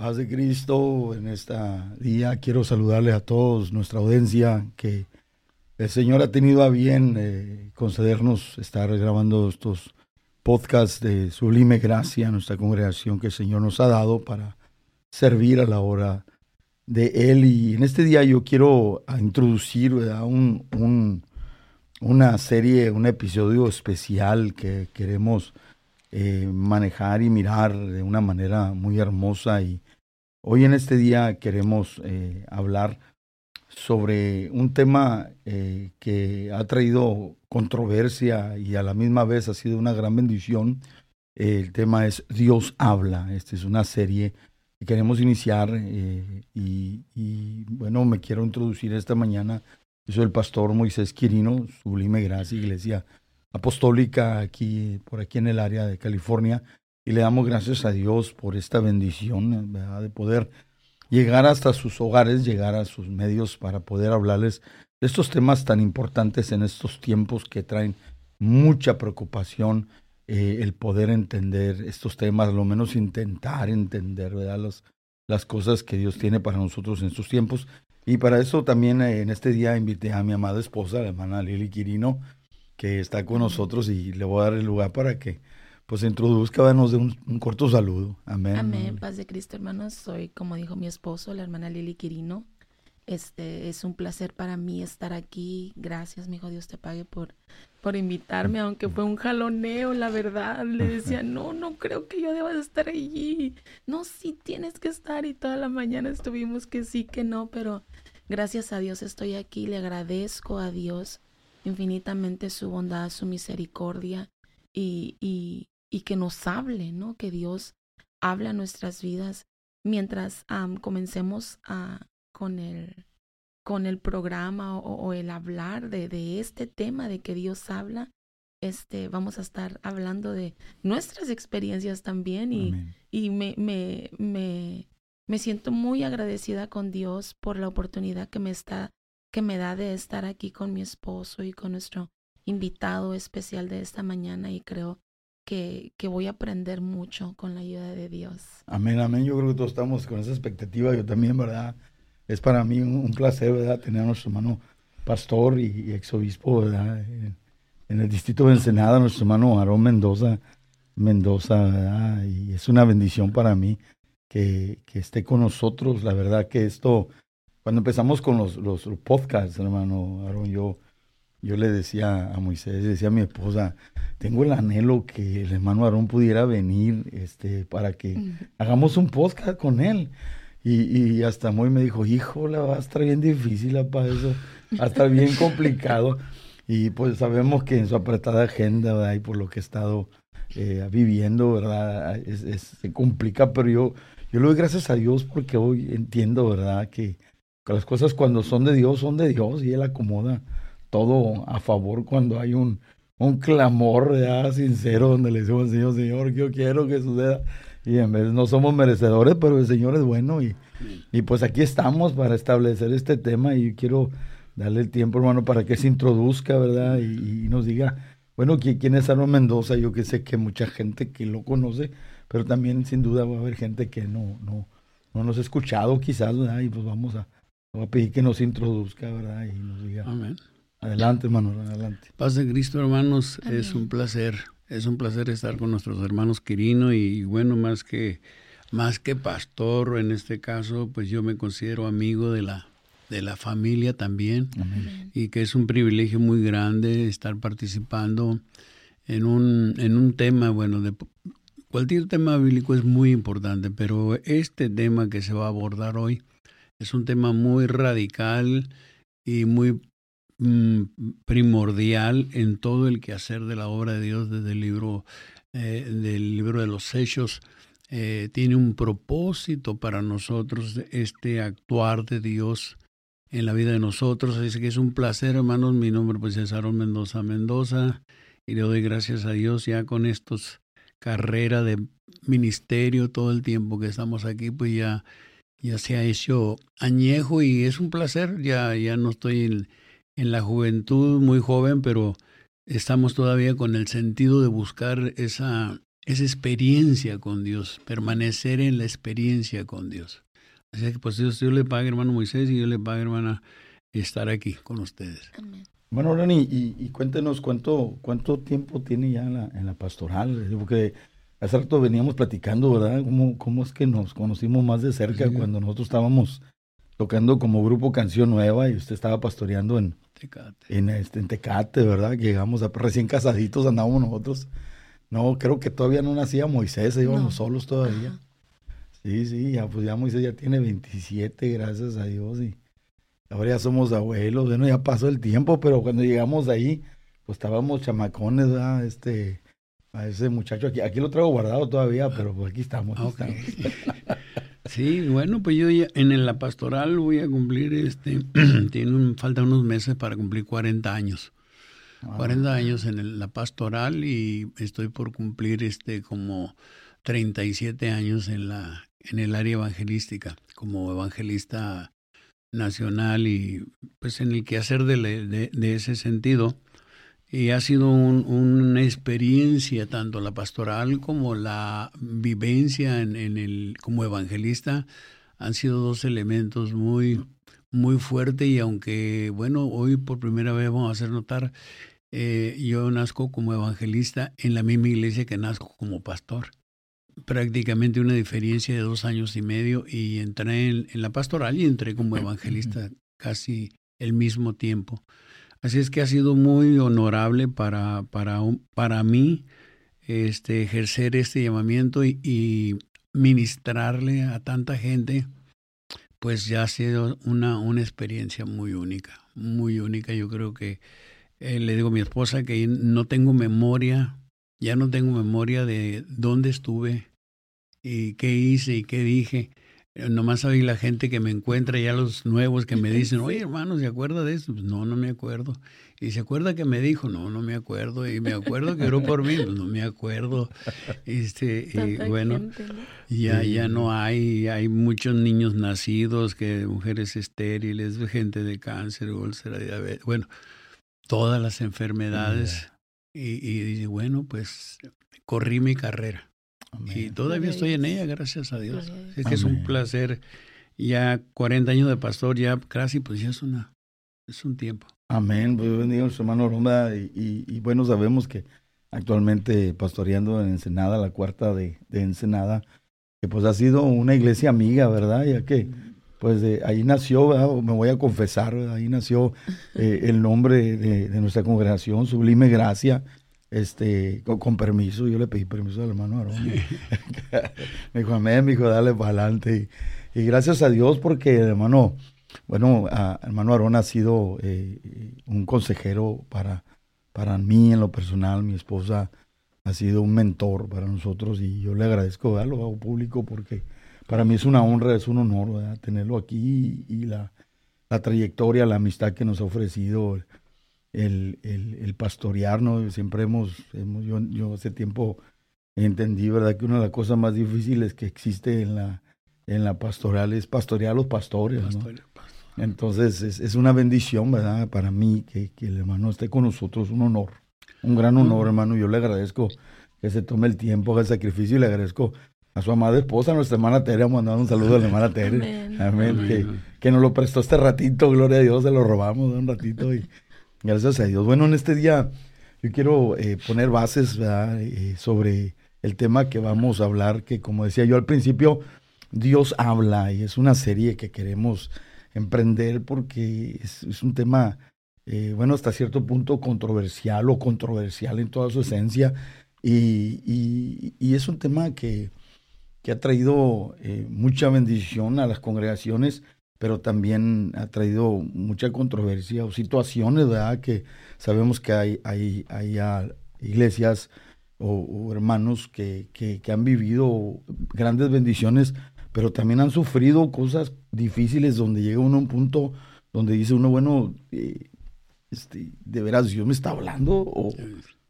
Paz de Cristo, en este día quiero saludarle a todos, nuestra audiencia, que el Señor ha tenido a bien eh, concedernos estar grabando estos podcasts de sublime gracia, nuestra congregación que el Señor nos ha dado para servir a la hora de Él. Y en este día yo quiero introducir Un, una serie, un episodio especial que queremos eh, manejar y mirar de una manera muy hermosa. Y hoy en este día queremos eh, hablar sobre un tema eh, que ha traído controversia y a la misma vez ha sido una gran bendición. el tema es Dios habla. Esta es una serie que queremos iniciar y, bueno, me quiero introducir esta mañana. Soy el pastor Moisés Quirino, Sublime Gracia Iglesia apostólica aquí, por aquí en el área de California. Y le damos gracias a Dios por esta bendición de poder llegar hasta sus hogares, llegar a sus medios para poder hablarles de estos temas tan importantes en estos tiempos que traen mucha preocupación, eh, el poder entender estos temas, lo menos intentar entender ¿verdad? Las, las cosas que Dios tiene para nosotros en estos tiempos. Y para eso también eh, en este día invité a mi amada esposa, la hermana Lili Quirino, que está con nosotros y le voy a dar el lugar para que pues introduzca, danos de un, corto saludo. Amén. Amén, paz de Cristo, hermanos. Soy, como dijo mi esposo, la hermana Lili Quirino. Este, es un placer para mí estar aquí. Gracias, mi hijo, Dios te pague por, por invitarme, aunque fue un jaloneo, la verdad. Le decía, no, no creo que yo deba de estar allí. No, sí tienes que estar. Y toda la mañana estuvimos que sí, que no, pero gracias a Dios estoy aquí. Le agradezco a Dios infinitamente su bondad, su misericordia y, y, y que nos hable, ¿no? Que Dios habla nuestras vidas mientras comencemos a, con, el, con el programa o, el hablar de, de, este tema de que Dios habla. Este, vamos a estar hablando de nuestras experiencias también y, y me, me, me, me siento muy agradecida con Dios por la oportunidad que me está que me da de estar aquí con mi esposo y con nuestro invitado especial de esta mañana y creo que, que, voy a aprender mucho con la ayuda de Dios. Amén, amén. Yo creo que todos estamos con esa expectativa. Yo también, ¿verdad? Es para mí un, placer, ¿verdad? Tener a nuestro hermano pastor y, exobispo, ¿verdad? En, el distrito de Ensenada, nuestro hermano Aarón Mendoza, Mendoza, ¿verdad? Y es una bendición para mí que, que esté con nosotros. La verdad que esto cuando empezamos con los, los, podcasts, hermano Aaron, yo, yo le decía a Moisés, decía a mi esposa, tengo el anhelo que el hermano Aarón pudiera venir este, para que hagamos un podcast con él. Y, y hasta muy me dijo, hijo, la va a estar bien difícil para eso, va a estar bien complicado. Y pues sabemos que en su apretada agenda, ¿verdad? y por lo que he estado eh, viviendo, ¿verdad? Es, se complica, pero yo, yo le doy gracias a Dios porque hoy entiendo, ¿verdad? Que, las cosas cuando son de Dios son de Dios y Él acomoda todo a favor cuando hay un, un clamor ya sincero donde le decimos, Señor, Señor, yo quiero que suceda. Y en vez no somos merecedores, pero el Señor es bueno y, y pues aquí estamos para establecer este tema y quiero darle el tiempo, hermano, para que se introduzca, ¿verdad? Y, nos diga, bueno, ¿quién es Aaron Mendoza? Yo que sé que mucha gente que lo conoce, pero también sin duda va a haber gente que no, no, no nos ha escuchado quizás, ¿verdad? Y pues vamos a, Voy a pedir que nos introduzca, ¿verdad? Y nos diga. Amén. Adelante, hermano, adelante. Paz de Cristo, hermanos, es un placer, es un placer estar con nuestros hermanos Quirino y bueno, más que más que pastor en este caso, pues yo me considero amigo de la de la familia también Amén. y que es un privilegio muy grande estar participando en un en un tema, bueno, de cualquier tema bíblico es muy importante, pero este tema que se va a abordar hoy es un tema muy radical y muy mm, primordial en todo el quehacer de la obra de Dios desde el libro, eh, del libro de los Hechos. Eh, tiene un propósito para nosotros este actuar de Dios en la vida de nosotros. Así que es un placer, hermanos. Mi nombre pues, es Aaron Mendoza Mendoza y le doy gracias a Dios ya con estos carrera de ministerio todo el tiempo que estamos aquí, pues ya ya se ha hecho añejo y es un placer. Ya, ya no estoy en, en, la juventud muy joven, pero estamos todavía con el sentido de buscar esa, es experiencia con Dios, permanecer en la experiencia con Dios. Así que pues Dios, le pague, hermano Moisés, y yo le pague, hermana, estar aquí con ustedes. Bueno, Rani, y, cuéntenos cuánto, cuánto tiempo tiene ya en la, en la pastoral, porque hace rato veníamos platicando, ¿verdad? ¿Cómo, cómo es que nos conocimos más de cerca cuando nosotros estábamos tocando como grupo Canción Nueva y usted estaba pastoreando en Tecate, en, este, en Tecate ¿verdad? Llegamos a, recién casaditos, andábamos nosotros. No, creo que todavía no nacía Moisés, íbamos solos todavía. Sí, sí, ya, pues ya Moisés ya tiene 27, gracias a Dios, y ahora ya somos abuelos, bueno, ya pasó el tiempo, pero cuando llegamos ahí, pues estábamos chamacones, ¿verdad? Este, a ese muchacho aquí, aquí lo traigo guardado todavía, pero pues aquí estamos. sí, bueno, pues yo ya en la pastoral voy a cumplir, este, tiene falta unos meses para cumplir 40 años. 40 ah. años en la pastoral y estoy por cumplir este como 37 años en la en el área evangelística como evangelista nacional y pues en el quehacer de, de, ese sentido y ha sido una experiencia tanto la pastoral como la vivencia en, en, el como evangelista han sido dos elementos muy muy fuertes y aunque bueno hoy por primera vez vamos a hacer notar eh, yo nazco como evangelista en la misma iglesia que nazco como pastor. Prácticamente una diferencia de dos años y medio y entré en, la pastoral y entré como evangelista casi el mismo tiempo. Así es que ha sido muy honorable para, para, para mí este, ejercer este llamamiento y, ministrarle a tanta gente, pues ya ha sido una, una experiencia muy única, muy única. Yo creo que eh, le digo a mi esposa que no tengo memoria, ya no tengo memoria de dónde estuve y qué hice y qué dije. Eh, nomás hay la gente que me encuentra, ya los nuevos que me dicen, oye hermano, ¿se acuerda de eso? Pues, no, no me acuerdo. Y se acuerda que me dijo, no, no me acuerdo. Y me acuerdo que oró por mí, pues no me acuerdo. Este, y bueno, ya, ya no hay, hay muchos niños nacidos, que mujeres estériles, gente de cáncer, úlcera, diabetes. Bueno, todas las enfermedades y, y, bueno, pues corrí mi carrera. Y todavía estoy en ella, gracias a Dios. Es que es un placer. Ya 40 años de pastor, ya casi, pues ya es una, es un tiempo. Amén. Pues bendiga a su hermano Ronda. Y, y, bueno, sabemos que actualmente pastoreando en Ensenada, la cuarta de, de Ensenada, que pues ha sido una iglesia amiga, ¿verdad? Ya que pues de ahí nació, me voy a confesar, ahí nació eh, el nombre de, nuestra congregación, Sublime Gracia, este, con, permiso, yo le pedí permiso al hermano Aarón. me dijo, amén, me dijo, dale para adelante. Y, gracias a Dios porque el hermano, bueno, hermano Aarón ha sido eh, un consejero para, para mí en lo personal, mi esposa ha sido un mentor para nosotros y yo le agradezco, ¿verdad? lo hago público porque para mí es una honra, es un honor tenerlo aquí y, la, la, trayectoria, la amistad que nos ha ofrecido el, el, el pastorearnos. Siempre hemos, hemos yo, yo, hace tiempo entendí, ¿verdad? Que una de las cosas más difíciles que existe en la, en la pastoral es pastorear a los pastores. Entonces es, es, una bendición, ¿verdad? Para mí que, que el hermano esté con nosotros, un honor, un gran honor, hermano. Yo le agradezco que se tome el tiempo, el sacrificio y le agradezco a su amada esposa, nuestra hermana Tere, mandar un saludo a la hermana Tere. Amén. Que, nos lo prestó este ratito, gloria a Dios, se lo robamos un ratito y gracias a Dios. Bueno, en este día yo quiero eh, poner bases eh, sobre el tema que vamos a hablar, que como decía yo al principio, Dios habla y es una serie que queremos emprender porque es, un tema, eh, bueno, hasta cierto punto controversial o controversial en toda su esencia y, y es un tema que que ha traído eh, mucha bendición a las congregaciones, pero también ha traído mucha controversia o situaciones, ¿verdad? Que sabemos que hay, hay, hay iglesias o, hermanos que, que, han vivido grandes bendiciones, pero también han sufrido cosas difíciles donde llega uno a un punto donde dice uno, bueno, eh, este, ¿de veras Dios me está hablando o,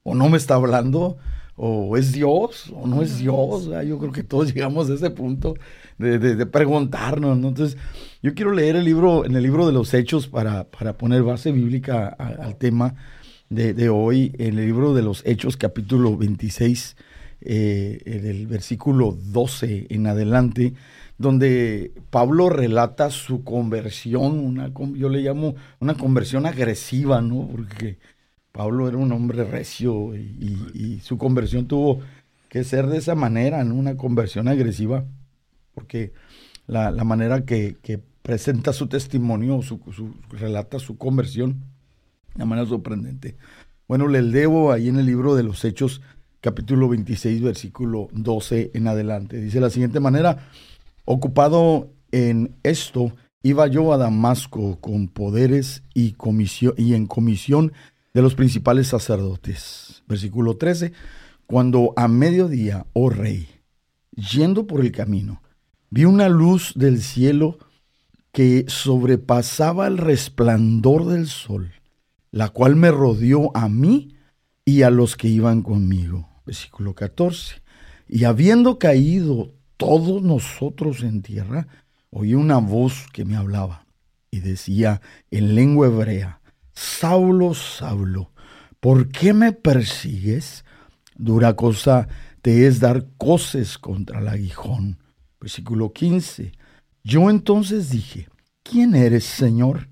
o no me está hablando? o es Dios o no es Dios. Yo creo que todos llegamos a ese punto de, preguntarnos. Entonces, yo quiero leer el libro, en el libro de los Hechos para, para poner base bíblica al tema de, hoy, en el libro de los Hechos, capítulo 26. eh, el versículo 12 en adelante, donde Pablo relata su conversión, una, yo le llamo una conversión agresiva, ¿no? Porque Pablo era un hombre recio y, su conversión tuvo que ser de esa manera, ¿no? Una conversión agresiva, porque la, manera que, presenta su testimonio, su, relata su conversión, de manera sorprendente. Bueno, le debo ahí en el libro de los Hechos, capítulo 26, versículo 12 en adelante. Dice de la siguiente manera, ocupado en esto, iba yo a Damasco con poderes y, comisión, y en comisión de los principales sacerdotes. Versículo 13, cuando a mediodía, oh rey, yendo por el camino, vi una luz del cielo que sobrepasaba el resplandor del sol, la cual me rodeó a mí y a los que iban conmigo. Versículo 14. Y habiendo caído todos nosotros en tierra, oí una voz que me hablaba y decía en lengua hebrea, Saulo, Saulo, ¿por qué me persigues? Dura cosa te es dar coces contra el aguijón. Versículo 15. Yo entonces dije, ¿quién eres, Señor?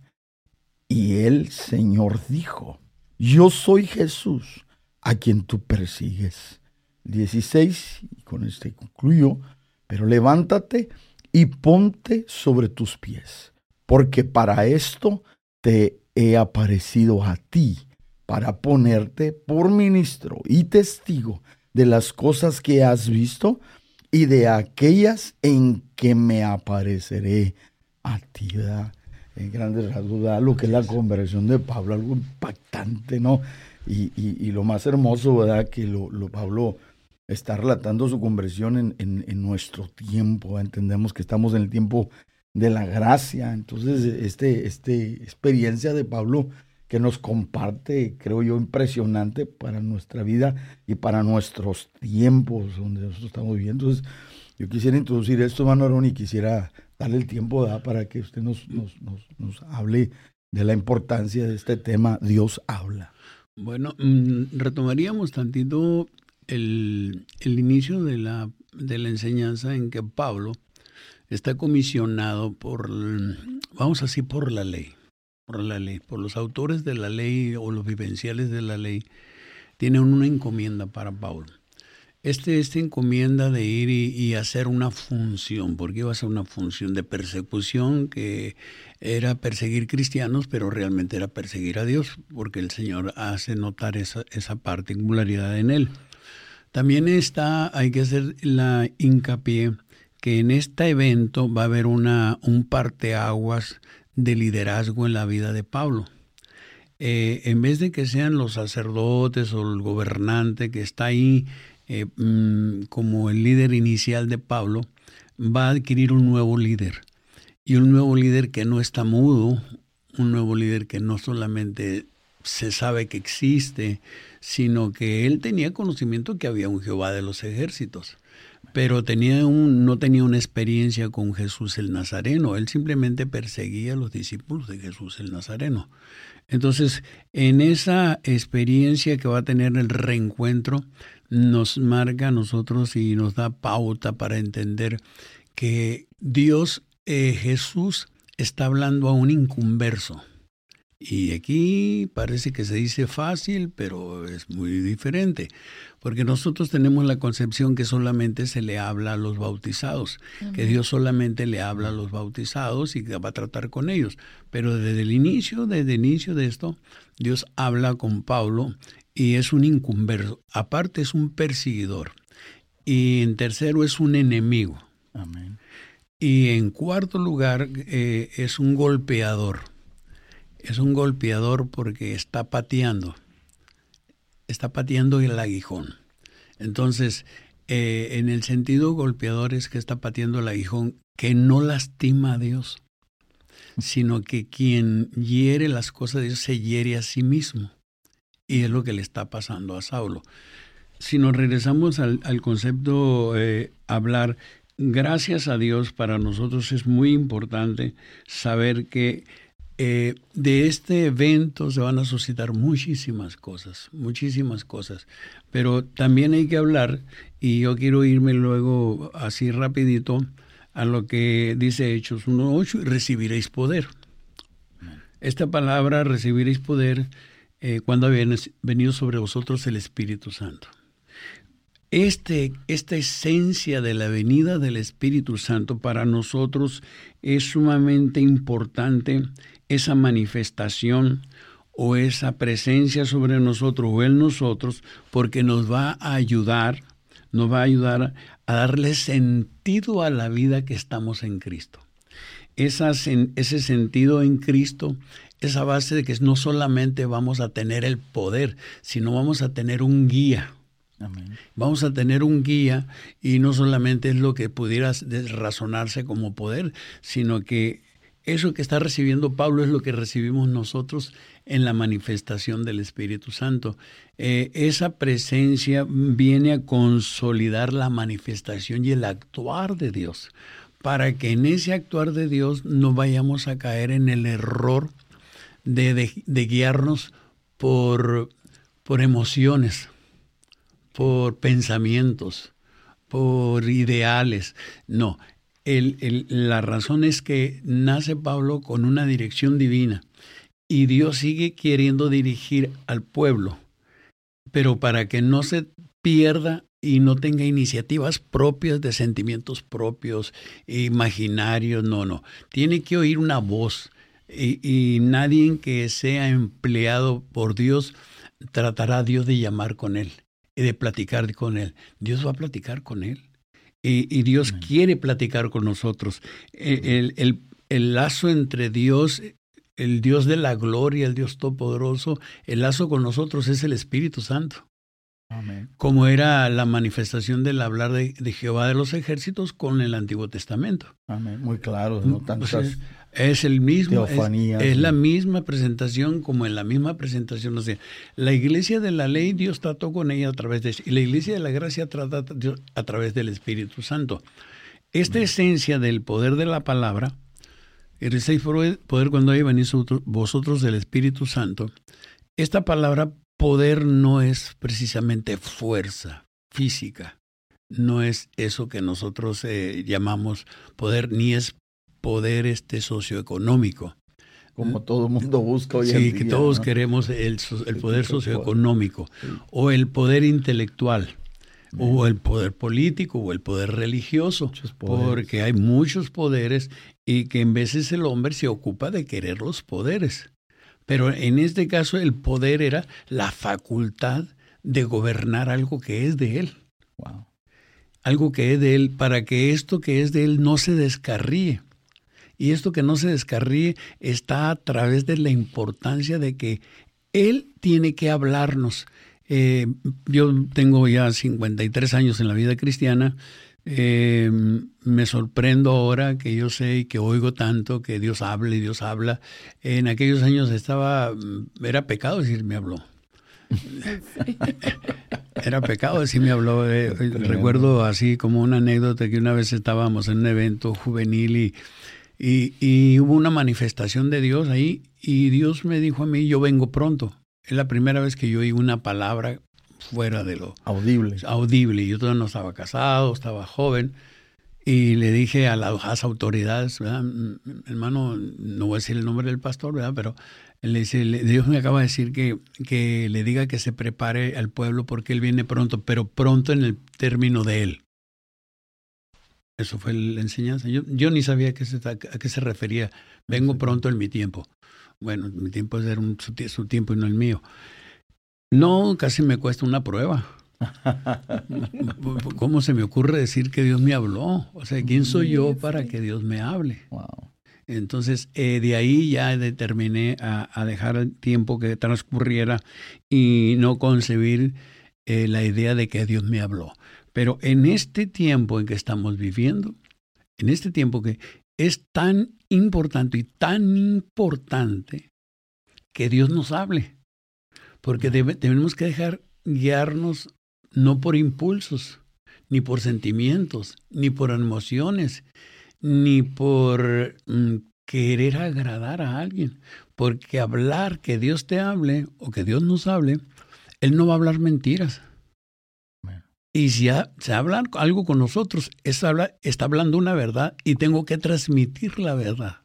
Y el Señor dijo, yo soy Jesús, a quien tú persigues. 16, y con este concluyo, pero levántate y ponte sobre tus pies, porque para esto te he aparecido a ti, para ponerte por ministro y testigo de las cosas que has visto y de aquellas en que me apareceré a ti. En grandes rasgos, lo que es la conversión de Pablo, algo impactante, ¿no? Y, lo más hermoso, ¿verdad? Que lo, Pablo está relatando su conversión en, nuestro tiempo. Entendemos que estamos en el tiempo de la gracia. Entonces, este, este experiencia de Pablo que nos comparte, creo yo, impresionante para nuestra vida y para nuestros tiempos donde nosotros estamos viviendo. Entonces, yo quisiera introducir esto, hermano y quisiera darle el tiempo para que usted nos, nos, nos, hable de la importancia de este tema, Dios habla. Bueno, mm, retomaríamos tantito el, el inicio de la, de la enseñanza en que Pablo está comisionado por, vamos así, por la ley por la ley, por los autores de la ley o los vivenciales de la ley, tienen una encomienda para Pablo. Este, esta encomienda de ir y, hacer una función, porque iba a ser una función de persecución que era perseguir cristianos, pero realmente era perseguir a Dios, porque el Señor hace notar esa, esa particularidad en él. También está, hay que hacer la hincapié que en este evento va a haber una, un parteaguas de liderazgo en la vida de Pablo. Eh, en vez de que sean los sacerdotes o el gobernante que está ahí eh, mm, como el líder inicial de Pablo, va a adquirir un nuevo líder. Y un nuevo líder que no está mudo, un nuevo líder que no solamente se sabe que existe, sino que él tenía conocimiento que había un Jehová de los ejércitos pero tenía un, no tenía una experiencia con Jesús el Nazareno, él simplemente perseguía a los discípulos de Jesús el Nazareno. Entonces, en esa experiencia que va a tener el reencuentro, nos marca a nosotros y nos da pauta para entender que Dios, eh, Jesús, está hablando a un inconverso. Y aquí parece que se dice fácil, pero es muy diferente, porque nosotros tenemos la concepción que solamente se le habla a los bautizados, que Dios solamente le habla a los bautizados y va a tratar con ellos. Pero desde el inicio, desde el inicio de esto, Dios habla con Pablo y es un incumberso. Aparte es un perseguidor. Y en tercero es un enemigo. Amén. Y en cuarto lugar eh, es un golpeador es un golpeador porque está pateando, está pateando el aguijón. Entonces, eh, en el sentido golpeador es que está pateando el aguijón que no lastima a Dios, sino que quien hiere las cosas de Dios se hiere a sí mismo. Y es lo que le está pasando a Saulo. Si nos regresamos al, concepto eh, hablar, gracias a Dios para nosotros es muy importante saber que eh, de este evento se van a suscitar muchísimas cosas, muchísimas cosas, pero también hay que hablar Y yo quiero irme luego así rapidito a lo que dice Hechos 1.8, recibiréis poder. Esta palabra, recibiréis poder, eh, cuando ha venido sobre vosotros el Espíritu Santo. Este, esta esencia de la venida del Espíritu Santo para nosotros es sumamente importante, esa manifestación o esa presencia sobre nosotros o en nosotros, porque nos va a ayudar, nos va a ayudar a darle sentido a la vida que estamos en Cristo. ese sentido en Cristo, esa base de que no solamente vamos a tener el poder, sino vamos a tener un guía. Vamos a tener un guía y no solamente es lo que pudiera razonarse como poder, sino que eso que está recibiendo Pablo es lo que recibimos nosotros en la manifestación del Espíritu Santo. Eh, esa presencia viene a consolidar la manifestación y el actuar de Dios, para que en ese actuar de Dios no vayamos a caer en el error de, guiarnos por, por emociones, por pensamientos, por ideales. No, la razón es que nace Pablo con una dirección divina y Dios sigue queriendo dirigir al pueblo, pero para que no se pierda y no tenga iniciativas propias de sentimientos propios, imaginarios, no, no. Tiene que oír una voz y, y nadie que sea empleado por Dios tratará a Dios de llamar con él y de platicar con él. Dios va a platicar con él. Y, Dios quiere platicar con nosotros. E, el, el, lazo entre Dios, el Dios de la gloria, el Dios todopoderoso, el lazo con nosotros es el Espíritu Santo. Como era la manifestación del hablar de, Jehová de los ejércitos con el Antiguo Testamento. Amén. Muy claro, no tantas es el mismo, es, la misma presentación como en la misma presentación. O sea, la iglesia de la ley, Dios trató con ella a través de y la iglesia de la gracia trata a través del Espíritu Santo. Esta esencia del poder de la palabra, el poder cuando hay venís vosotros del Espíritu Santo, esta palabra poder no es precisamente fuerza física, no es eso que nosotros eh, llamamos poder, ni es poder este socioeconómico. Como todo el mundo busca hoy sí, en día. que todos queremos el, el poder socioeconómico o el poder intelectual o el poder político o el poder religioso, porque hay muchos poderes y que en veces el hombre se ocupa de querer los poderes. Pero en este caso el poder era la facultad de gobernar algo que es de él. Algo que es de él, para que esto que es de él no se descarríe. Y esto que no se descarríe está a través de la importancia de que Él tiene que hablarnos. Eh, yo tengo ya 53 años en la vida cristiana. Eh, me sorprendo ahora que yo sé y que oigo tanto que Dios habla y Dios habla. En aquellos años estaba, era pecado decir me habló. Era pecado decir me habló. Eh, recuerdo así como una anécdota que una vez estábamos en un evento juvenil y y, hubo una manifestación de Dios ahí y Dios me dijo a mí, yo vengo pronto. Es la primera vez que yo oí una palabra fuera de lo audible. Audible. Yo todavía no estaba casado, estaba joven. Y le dije a las autoridades, hermano, no voy a decir el nombre del pastor, ¿verdad? pero le dice, Dios me acaba de decir que, que le diga que se prepare al pueblo porque Él viene pronto, pero pronto en el término de Él. Eso fue la enseñanza. Yo, yo ni sabía a qué, se, a qué se refería. Vengo pronto en mi tiempo. Bueno, mi tiempo es ser un, su, tiempo y no el mío. No, casi me cuesta una prueba. ¿Cómo se me ocurre decir que Dios me habló? O sea, ¿quién soy yo para que Dios me hable? Entonces, eh, de ahí ya determiné a, dejar el tiempo que transcurriera y no concebir eh, la idea de que Dios me habló. Pero en este tiempo en que estamos viviendo, en este tiempo que es tan importante y tan importante que Dios nos hable, porque tenemos que dejar guiarnos no por impulsos, ni por sentimientos, ni por emociones, ni por mm, querer agradar a alguien, porque hablar que Dios te hable o que Dios nos hable, Él no va a hablar mentiras. Y si se habla algo con nosotros, habla, está hablando una verdad y tengo que transmitir la verdad.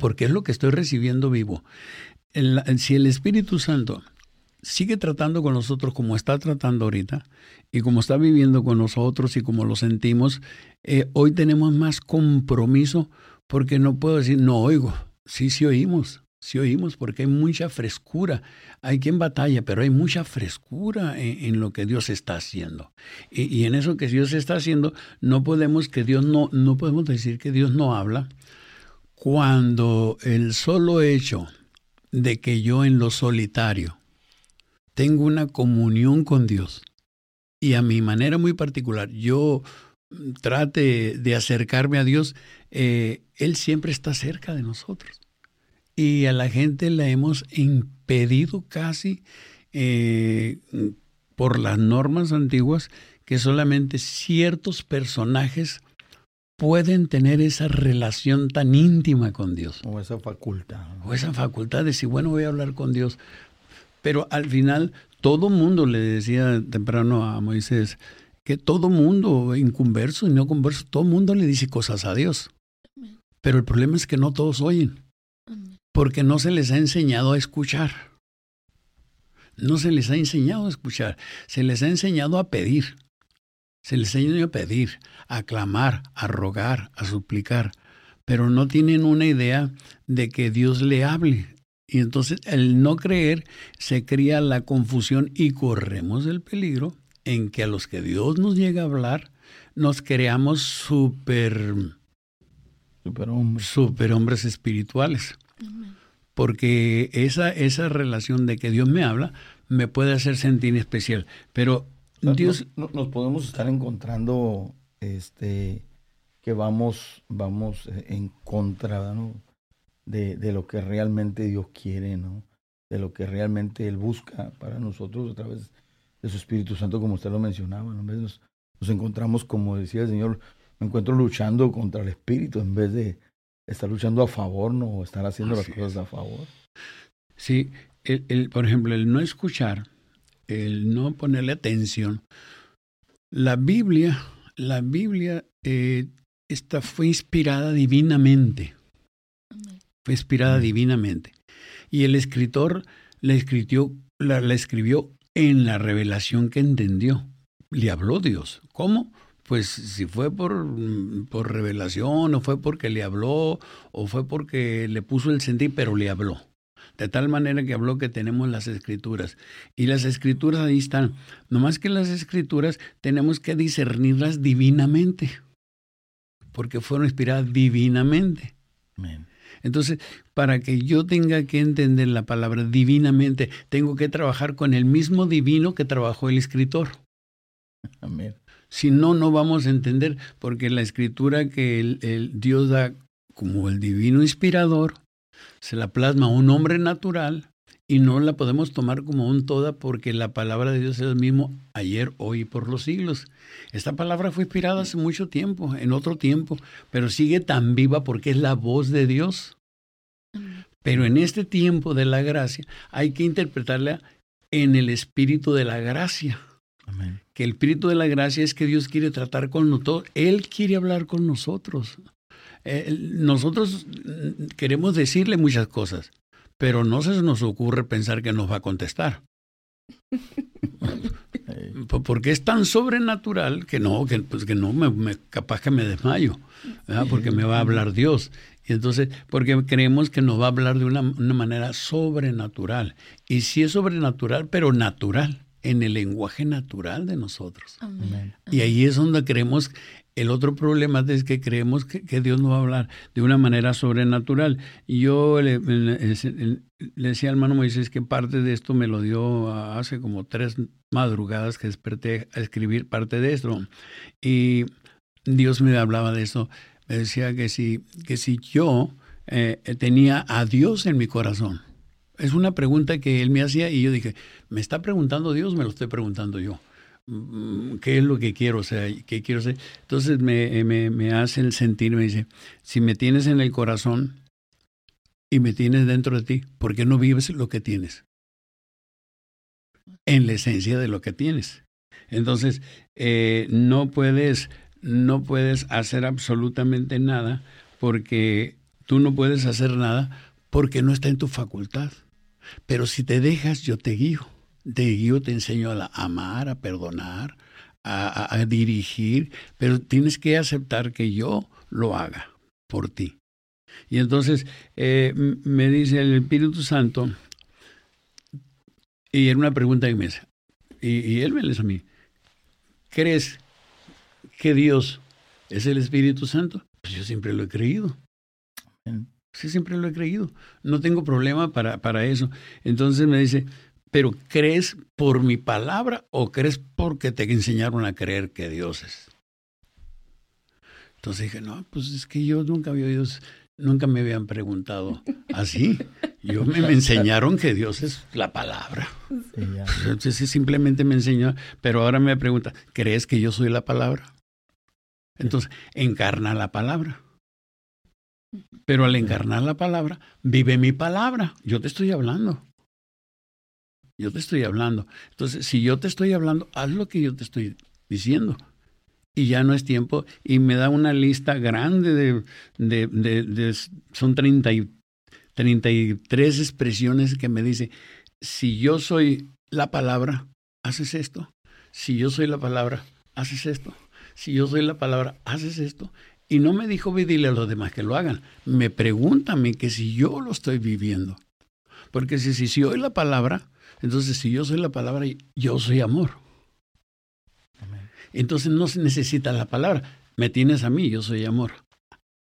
Porque es lo que estoy recibiendo vivo. Si el Espíritu Santo sigue tratando con nosotros como está tratando ahorita y como está viviendo con nosotros y como lo sentimos, eh, hoy tenemos más compromiso porque no puedo decir, no oigo, sí, sí oímos, sí oímos porque hay mucha frescura. Hay quien batalla, pero hay mucha frescura en, lo que Dios está haciendo. Y, en eso que Dios está haciendo, no podemos que Dios no, no podemos decir que Dios no habla cuando el solo hecho de que yo en lo solitario tengo una comunión con Dios. Y a mi manera muy particular yo trate de acercarme a Dios, eh, Él siempre está cerca de nosotros. Y a la gente le hemos impedido casi eh, por las normas antiguas que solamente ciertos personajes pueden tener esa relación tan íntima con Dios. O esa facultad. O esa facultad de decir, bueno, voy a hablar con Dios. Pero al final, todo mundo le decía temprano a Moisés que todo mundo, inconverso y no converso, todo mundo le dice cosas a Dios. Pero el problema es que no todos oyen porque no se les ha enseñado a escuchar. No se les ha enseñado a escuchar, se les ha enseñado a pedir. Se les ha enseñado a pedir, a clamar, a rogar, a suplicar, pero no tienen una idea de que Dios le hable. Y entonces el no creer se cría la confusión y corremos el peligro en que a los que Dios nos llega a hablar nos creamos super, super hombres espirituales porque esa, esa relación de que Dios me habla me puede hacer sentir especial. Pero Dios... Nos, podemos estar encontrando este, que vamos, vamos en contra de, de, lo que realmente Dios quiere, ¿no? de lo que realmente Él busca para nosotros a través de su Espíritu Santo, como usted lo mencionaba. ¿no? Nos, nos encontramos, como decía el Señor, me encuentro luchando contra el Espíritu en vez de estar luchando a favor, no estar haciendo las cosas a favor. Sí, el, por ejemplo, el no escuchar, el no ponerle atención. La Biblia, la Biblia eh, esta fue inspirada divinamente. Fue inspirada divinamente. Y el escritor la escribió, la, la escribió en la revelación que entendió. Le habló Dios. ¿Cómo? pues si fue por, por revelación o fue porque le habló o fue porque le puso el sentir, pero le habló. De tal manera que habló que tenemos las escrituras. Y las escrituras ahí están. No más que las escrituras tenemos que discernirlas divinamente. Porque fueron inspiradas divinamente. Entonces, para que yo tenga que entender la palabra divinamente, tengo que trabajar con el mismo divino que trabajó el escritor. Amén. Si no, no vamos a entender, porque la escritura que el, Dios da como el divino inspirador, se la plasma a un hombre natural y no la podemos tomar como un toda porque la palabra de Dios es el mismo ayer, hoy y por los siglos. Esta palabra fue inspirada hace mucho tiempo, en otro tiempo, pero sigue tan viva porque es la voz de Dios. Pero en este tiempo de la gracia hay que interpretarla en el espíritu de la gracia. Que el espíritu de la gracia es que Dios quiere tratar con nosotros. Él quiere hablar con nosotros. Eh, nosotros queremos decirle muchas cosas, pero no se nos ocurre pensar que nos va a contestar. porque es tan sobrenatural que no, que, pues que no, me, capaz que me desmayo, porque me va a hablar Dios. Y entonces, porque creemos que nos va a hablar de una, una manera sobrenatural. Y sí es sobrenatural, pero natural en el lenguaje natural de nosotros. Y ahí es donde creemos, el otro problema es que creemos que, Dios nos va a hablar de una manera sobrenatural. Y yo le, decía al hermano Moisés que parte de esto me lo dio hace como tres madrugadas que desperté a escribir parte de esto. Y Dios me hablaba de eso. Me decía que si, que si yo eh, tenía a Dios en mi corazón, es una pregunta que él me hacía y yo dije, ¿me está preguntando Dios me lo estoy preguntando yo? Mm, ¿Qué es lo que quiero? O sea, ¿qué quiero ser? Entonces me, me, me hace el sentir, me dice, si me tienes en el corazón y me tienes dentro de ti, ¿por qué no vives lo que tienes? En la esencia de lo que tienes. Entonces, eh, no puedes, no puedes hacer absolutamente nada porque tú no puedes hacer nada porque no está en tu facultad. Pero si te dejas, yo te guío. Te guío, te enseño a amar, a perdonar, a, dirigir, pero tienes que aceptar que yo lo haga por ti. Y entonces eh, me dice el Espíritu Santo, y era una pregunta que me hace, y, él me dice a mí, ¿crees que Dios es el Espíritu Santo? Pues yo siempre lo he creído. Sí, siempre lo he creído. No tengo problema para, para eso. Entonces me dice, pero ¿crees por mi palabra o crees porque te enseñaron a creer que Dios es? Entonces dije, no, pues es que yo nunca había oído, nunca me habían preguntado así. Yo me, enseñaron que Dios es la palabra. Entonces simplemente me enseñó, pero ahora me pregunta, ¿crees que yo soy la palabra? Entonces, encarna la palabra. Pero al encarnar la palabra, vive mi palabra. Yo te estoy hablando. Yo te estoy hablando. Entonces, si yo te estoy hablando, haz lo que yo te estoy diciendo. Y ya no es tiempo. Y me da una lista grande de, de, de, son 30 y, 33 expresiones que me dice, si yo soy la palabra, haces esto. Si yo soy la palabra, haces esto. Si yo soy la palabra, haces esto. Y no me dijo, ve a los demás que lo hagan. Me pregúntame que si yo lo estoy viviendo. Porque si, si, si soy la palabra, entonces, si yo soy la palabra, yo soy amor. Entonces no se necesita la palabra. Me tienes a mí, yo soy amor.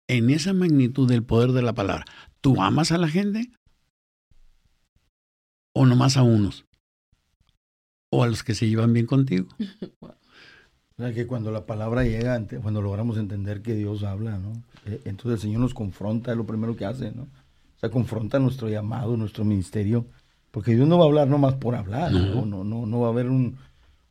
En esa magnitud del poder de la palabra, ¿tú amas a la gente? ¿O nomás a unos? ¿O a los que se llevan bien contigo? O sea, que cuando la palabra llega, cuando logramos entender que Dios habla, ¿no? Eh, entonces el Señor nos confronta, es lo primero que hace, ¿no? O sea, confronta nuestro llamado, nuestro ministerio porque Dios no va a hablar nomás por hablar, no, no, no, no va a haber un,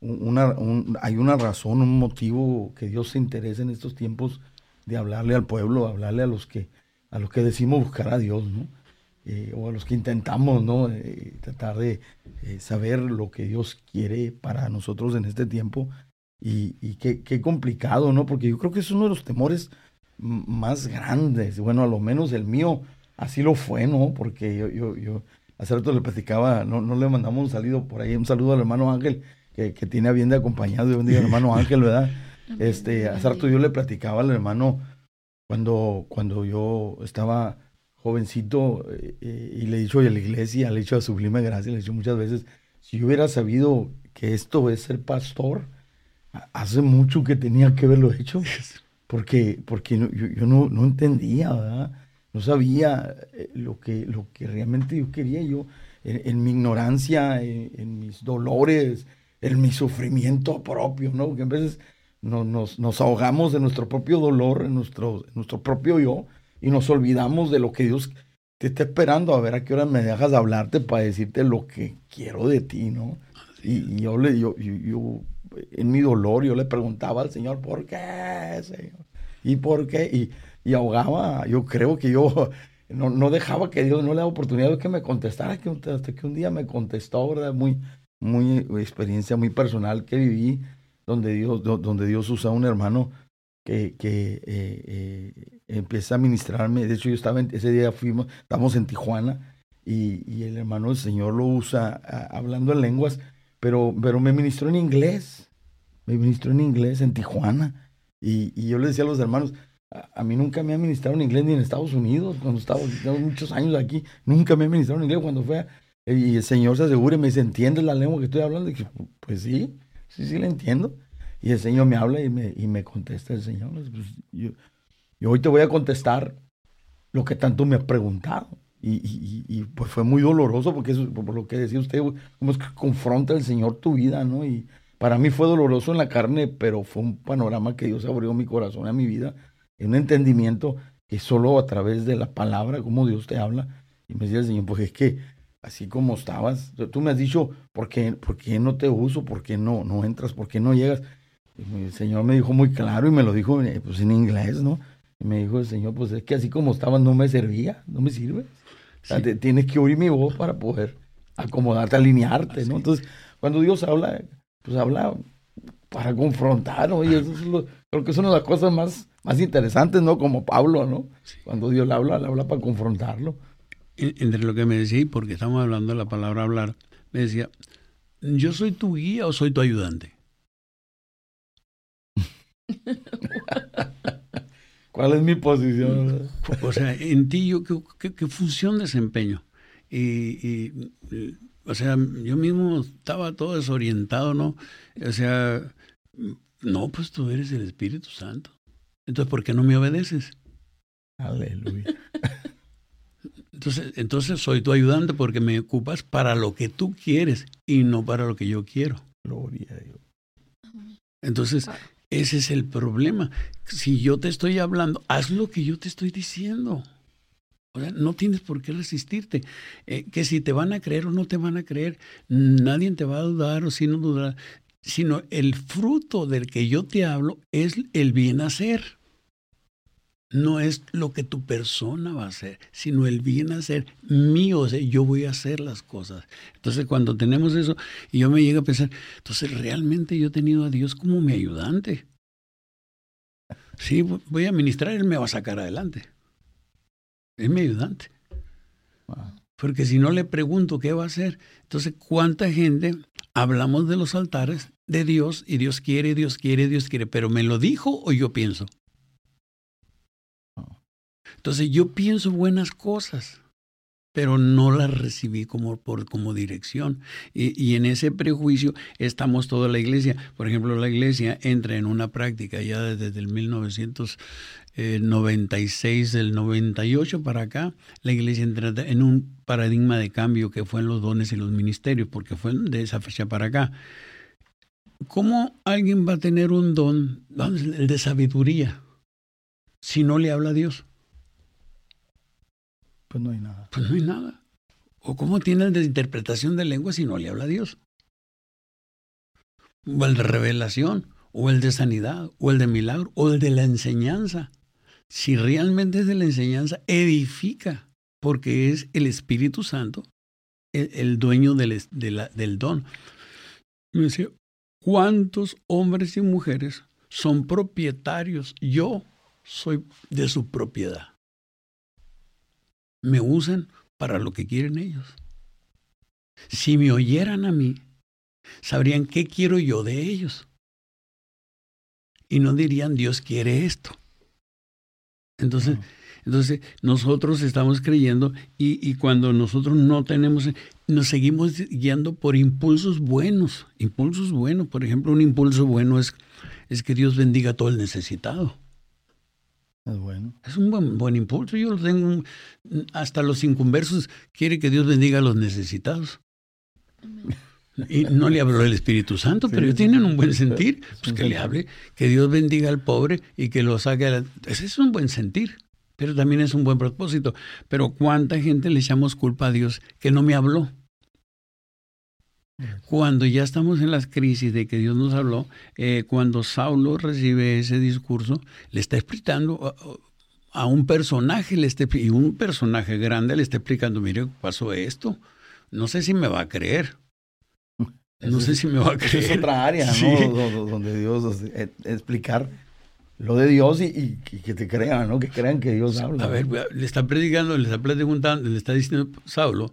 una, hay una razón, un motivo que Dios se interese en estos tiempos de hablarle al pueblo, hablarle a los que, a los que decimos buscar a Dios, ¿no? Eh, o a los que intentamos, ¿no? Eh, tratar de eh, saber lo que Dios quiere para nosotros en este tiempo. Y, y qué, qué, complicado, ¿no? Porque yo creo que es uno de los temores más grandes. Bueno, a lo menos el mío así lo fue, ¿no? Porque yo, yo, yo hace rato le platicaba, no, no le mandamos un saludo por ahí, un saludo al hermano Ángel, que, que tiene a bien de acompañado, yo bendiga al hermano Ángel, ¿verdad? Este, hace rato yo le platicaba al hermano cuando, cuando yo estaba jovencito eh, eh, y le he dicho a la iglesia, le he dicho a Sublime Gracia, le he dicho muchas veces, si yo hubiera sabido que esto es ser pastor, hace mucho que tenía que haberlo hecho, porque, porque yo, yo no, no entendía, ¿verdad? No sabía eh, lo que, lo que realmente yo quería. Yo, en, mi ignorancia, en, mis dolores, en mi sufrimiento propio, ¿no? Porque a veces nos, nos, ahogamos en nuestro propio dolor, en nuestro, nuestro propio yo, y nos olvidamos de lo que Dios te está esperando a ver a qué hora me dejas de hablarte para decirte lo que quiero de ti, ¿no? Y, yo le, yo, yo, en mi dolor, yo le preguntaba al Señor, ¿por qué, Señor? ¿Y por qué? Y y ahogaba. Yo creo que yo no, no dejaba que Dios no le daba oportunidad de que me contestara, que, hasta que un día me contestó, ¿verdad? Muy, muy experiencia muy personal que viví, donde Dios, donde Dios usa a un hermano que, que eh, eh, empieza a ministrarme. De hecho, yo estaba ese día fuimos, estamos en Tijuana y, y el hermano del Señor lo usa hablando en lenguas, pero, pero me ministró en inglés. Me ministró en inglés en Tijuana. Y, y yo le decía a los hermanos, a, mí nunca me administrado en inglés ni en Estados Unidos, cuando estaba muchos años aquí, nunca me administrado en inglés cuando fue y el Señor se asegura y me dice, ¿entiendes la lengua que estoy hablando? Y dije, pues sí, sí, sí la entiendo. Y el Señor me habla y me, y me contesta el Señor. Pues, yo, hoy te voy a contestar lo que tanto me ha preguntado. Y, y, y, pues fue muy doloroso porque eso, por lo que decía usted, cómo es que confronta el Señor tu vida, ¿no? Y para mí fue doloroso en la carne, pero fue un panorama que Dios abrió mi corazón a mi vida un entendimiento que solo a través de la palabra, como Dios te habla. Y me decía el Señor, pues es que así como estabas, tú me has dicho, ¿por qué, por qué no te uso? ¿Por qué no, no entras? ¿Por qué no llegas? Y el Señor me dijo muy claro y me lo dijo pues, en inglés, ¿no? Y me dijo el Señor, pues es que así como estabas no me servía, no me sirve. tienes que oír mi voz para poder acomodarte, alinearte, ¿no? Entonces, cuando Dios habla, pues habla para confrontar, oye, eso es lo, creo que es una de las cosas más, más interesantes, ¿no? Como Pablo, ¿no? Cuando Dios le habla, le habla para confrontarlo. Entre lo que me decía, y porque estamos hablando de la palabra hablar, me decía, ¿yo soy tu guía o soy tu ayudante? ¿Cuál es mi posición? O sea, en ti yo, ¿qué, función desempeño? Y, o sea, yo mismo estaba todo desorientado, ¿no? O sea, no, pues tú eres el Espíritu Santo. Entonces, ¿por qué no me obedeces? Aleluya. Entonces, entonces soy tu ayudante porque me ocupas para lo que tú quieres y no para lo que yo quiero. Gloria a Dios. Entonces, ese es el problema. Si yo te estoy hablando, haz lo que yo te estoy diciendo. O sea, no tienes por qué resistirte. Eh, que si te van a creer o no te van a creer, nadie te va a dudar o si no dudar, sino el fruto del que yo te hablo es el bien hacer no es lo que tu persona va a hacer, sino el bien hacer mío, o sea, yo voy a hacer las cosas. Entonces, cuando tenemos eso, y yo me llego a pensar, entonces realmente yo he tenido a Dios como mi ayudante. Sí, voy a ministrar, Él me va a sacar adelante. Es mi ayudante. Porque si no le pregunto qué va a hacer, entonces, ¿cuánta gente hablamos de los altares de Dios y Dios quiere, Dios quiere, Dios quiere, pero me lo dijo o yo pienso? Entonces yo pienso buenas cosas, pero no las recibí como, por, como dirección. Y, y, en ese prejuicio estamos toda la iglesia. Por ejemplo, la iglesia entra en una práctica ya desde el 1996, del 98 para acá, la iglesia entra en un paradigma de cambio que fue en los dones y los ministerios, porque fue de esa fecha para acá. ¿Cómo alguien va a tener un don, el de sabiduría, si no le habla a Dios? Pues no hay nada. Pues no hay nada. ¿O cómo tiene el de interpretación de lengua si no le habla a Dios? O el de revelación, o el de sanidad, o el de milagro, o el de la enseñanza. Si realmente es de la enseñanza, edifica, porque es el Espíritu Santo el, dueño del, del don. Me decía, ¿cuántos hombres y mujeres son propietarios? Yo soy de su propiedad me usan para lo que quieren ellos. Si me oyeran a mí, sabrían qué quiero yo de ellos. Y no dirían, Dios quiere esto. Entonces, entonces nosotros estamos creyendo y, y, cuando nosotros no tenemos, nos seguimos guiando por impulsos buenos, impulsos buenos. Por ejemplo, un impulso bueno es, es que Dios bendiga a todo el necesitado. Es bueno. Es un buen, buen impulso. Yo lo tengo. Hasta los inconversos quiere que Dios bendiga a los necesitados. Y no le habló el Espíritu Santo, pero ellos tienen un buen sentir. Pues que le hable, que Dios bendiga al pobre y que lo saque a la... Ese es un buen sentir, pero también es un buen propósito. Pero ¿cuánta gente le echamos culpa a Dios que no me habló? Cuando ya estamos en las crisis de que Dios nos habló, eh, cuando Saulo recibe ese discurso, le está explicando a, un personaje, le está, y un personaje grande le está explicando, mire, pasó esto, no sé si me va a creer. No sé si me va a creer. Es otra área, ¿no? Donde Dios eh, explicar lo de Dios y, que te crean, ¿no? Que crean que Dios habla. A ver, le está predicando, le está preguntando, le está diciendo Saulo,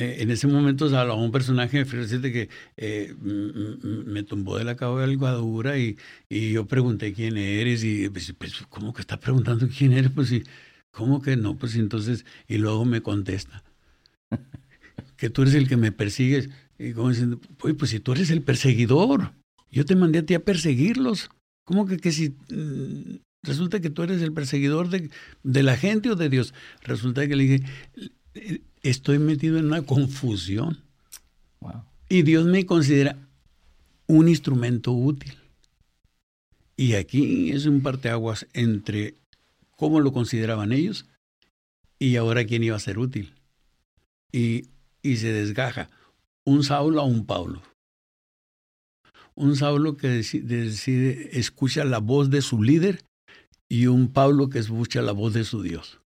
eh, en ese momento o un personaje que eh, me tumbó de la cabalgadura y, y yo pregunté quién eres y pues, pues, ¿cómo que está preguntando quién eres? Pues sí, ¿cómo que no? Pues entonces, y luego me contesta que tú eres el que me persigues. Y como diciendo, pues si tú eres el perseguidor, yo te mandé a ti a perseguirlos. ¿Cómo que, que si mm, resulta que tú eres el perseguidor de, de la gente o de Dios? Resulta que le dije, estoy metido en una confusión. Y Dios me considera un instrumento útil. Y aquí es un parteaguas entre cómo lo consideraban ellos y ahora quién iba a ser útil. Y, y se desgaja un Saulo a un Pablo. Un Saulo que decide, escucha la voz de su líder y un Pablo que escucha la voz de su Dios.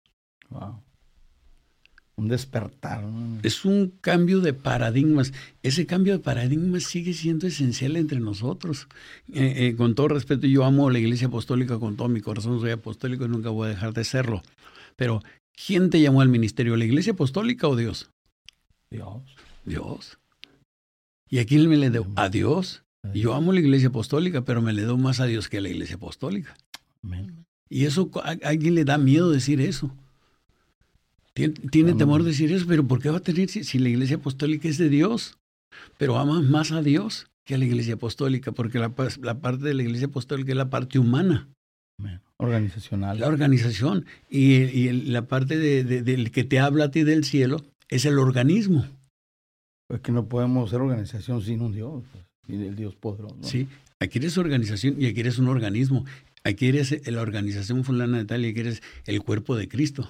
Un despertar. Es un cambio de paradigmas. Ese cambio de paradigmas sigue siendo esencial entre nosotros. Eh, eh, con todo respeto, yo amo la Iglesia Apostólica con todo mi corazón, soy apostólico y nunca voy a dejar de serlo. Pero, ¿quién te llamó al ministerio? ¿La Iglesia Apostólica o Dios? Dios. Dios. ¿Y a quién me le debo? A Dios. Yo amo la Iglesia Apostólica, pero me le doy más a Dios que a la Iglesia Apostólica. Y eso, a alguien le da miedo decir eso. Tiene, temor de decir eso, pero ¿por qué va a tener si, la iglesia apostólica es de Dios? Pero ama más a Dios que a la iglesia apostólica, porque la, parte de la iglesia apostólica es la parte humana. Organizacional. La organización. Y, la parte del que te habla a ti del cielo es el organismo. Pues que no podemos ser organización sin un Dios, pues, sin el Dios poderoso. Sí, aquí eres organización y aquí eres un organismo. Aquí eres la organización fulana de tal y aquí eres el cuerpo de Cristo.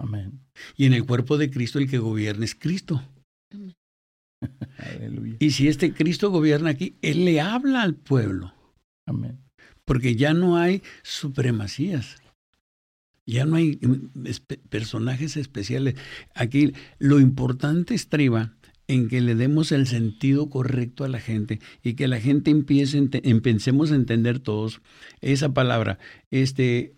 Amén. Y en el cuerpo de Cristo el que gobierna es Cristo. Aleluya. Y si este Cristo gobierna aquí, Él le habla al pueblo. Amén. Porque ya no hay supremacías. Ya no hay personajes especiales. Aquí lo importante estriba en que le demos el sentido correcto a la gente y que la gente empiece, empecemos a entender todos esa palabra. Este,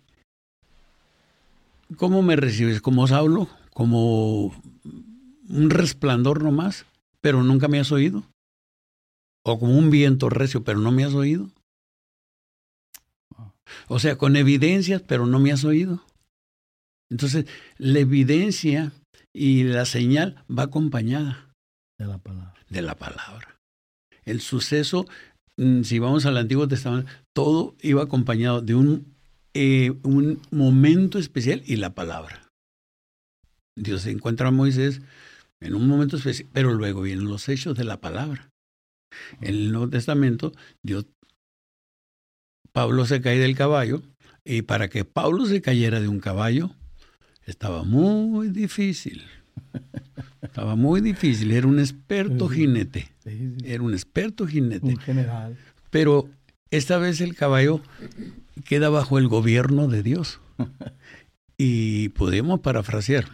¿Cómo me recibes? ¿Como Saulo? ¿Como un resplandor nomás? ¿Pero nunca me has oído? ¿O como un viento recio, pero no me has oído? O sea, con evidencias, pero no me has oído. Entonces, la evidencia y la señal va acompañada de la palabra. De la palabra. El suceso, mm, si vamos al Antiguo Testamento, todo iba acompañado de un eh, un momento especial y la palabra. Dios se encuentra a Moisés en un momento especial, pero luego vienen los hechos de la palabra. En el Nuevo Testamento, Dios, Pablo se cae del caballo y para que Pablo se cayera de un caballo estaba muy difícil. Estaba muy difícil, era un experto jinete. Era un experto jinete. Un general. Pero esta vez el caballo queda bajo el gobierno de Dios. Y podemos parafrasear,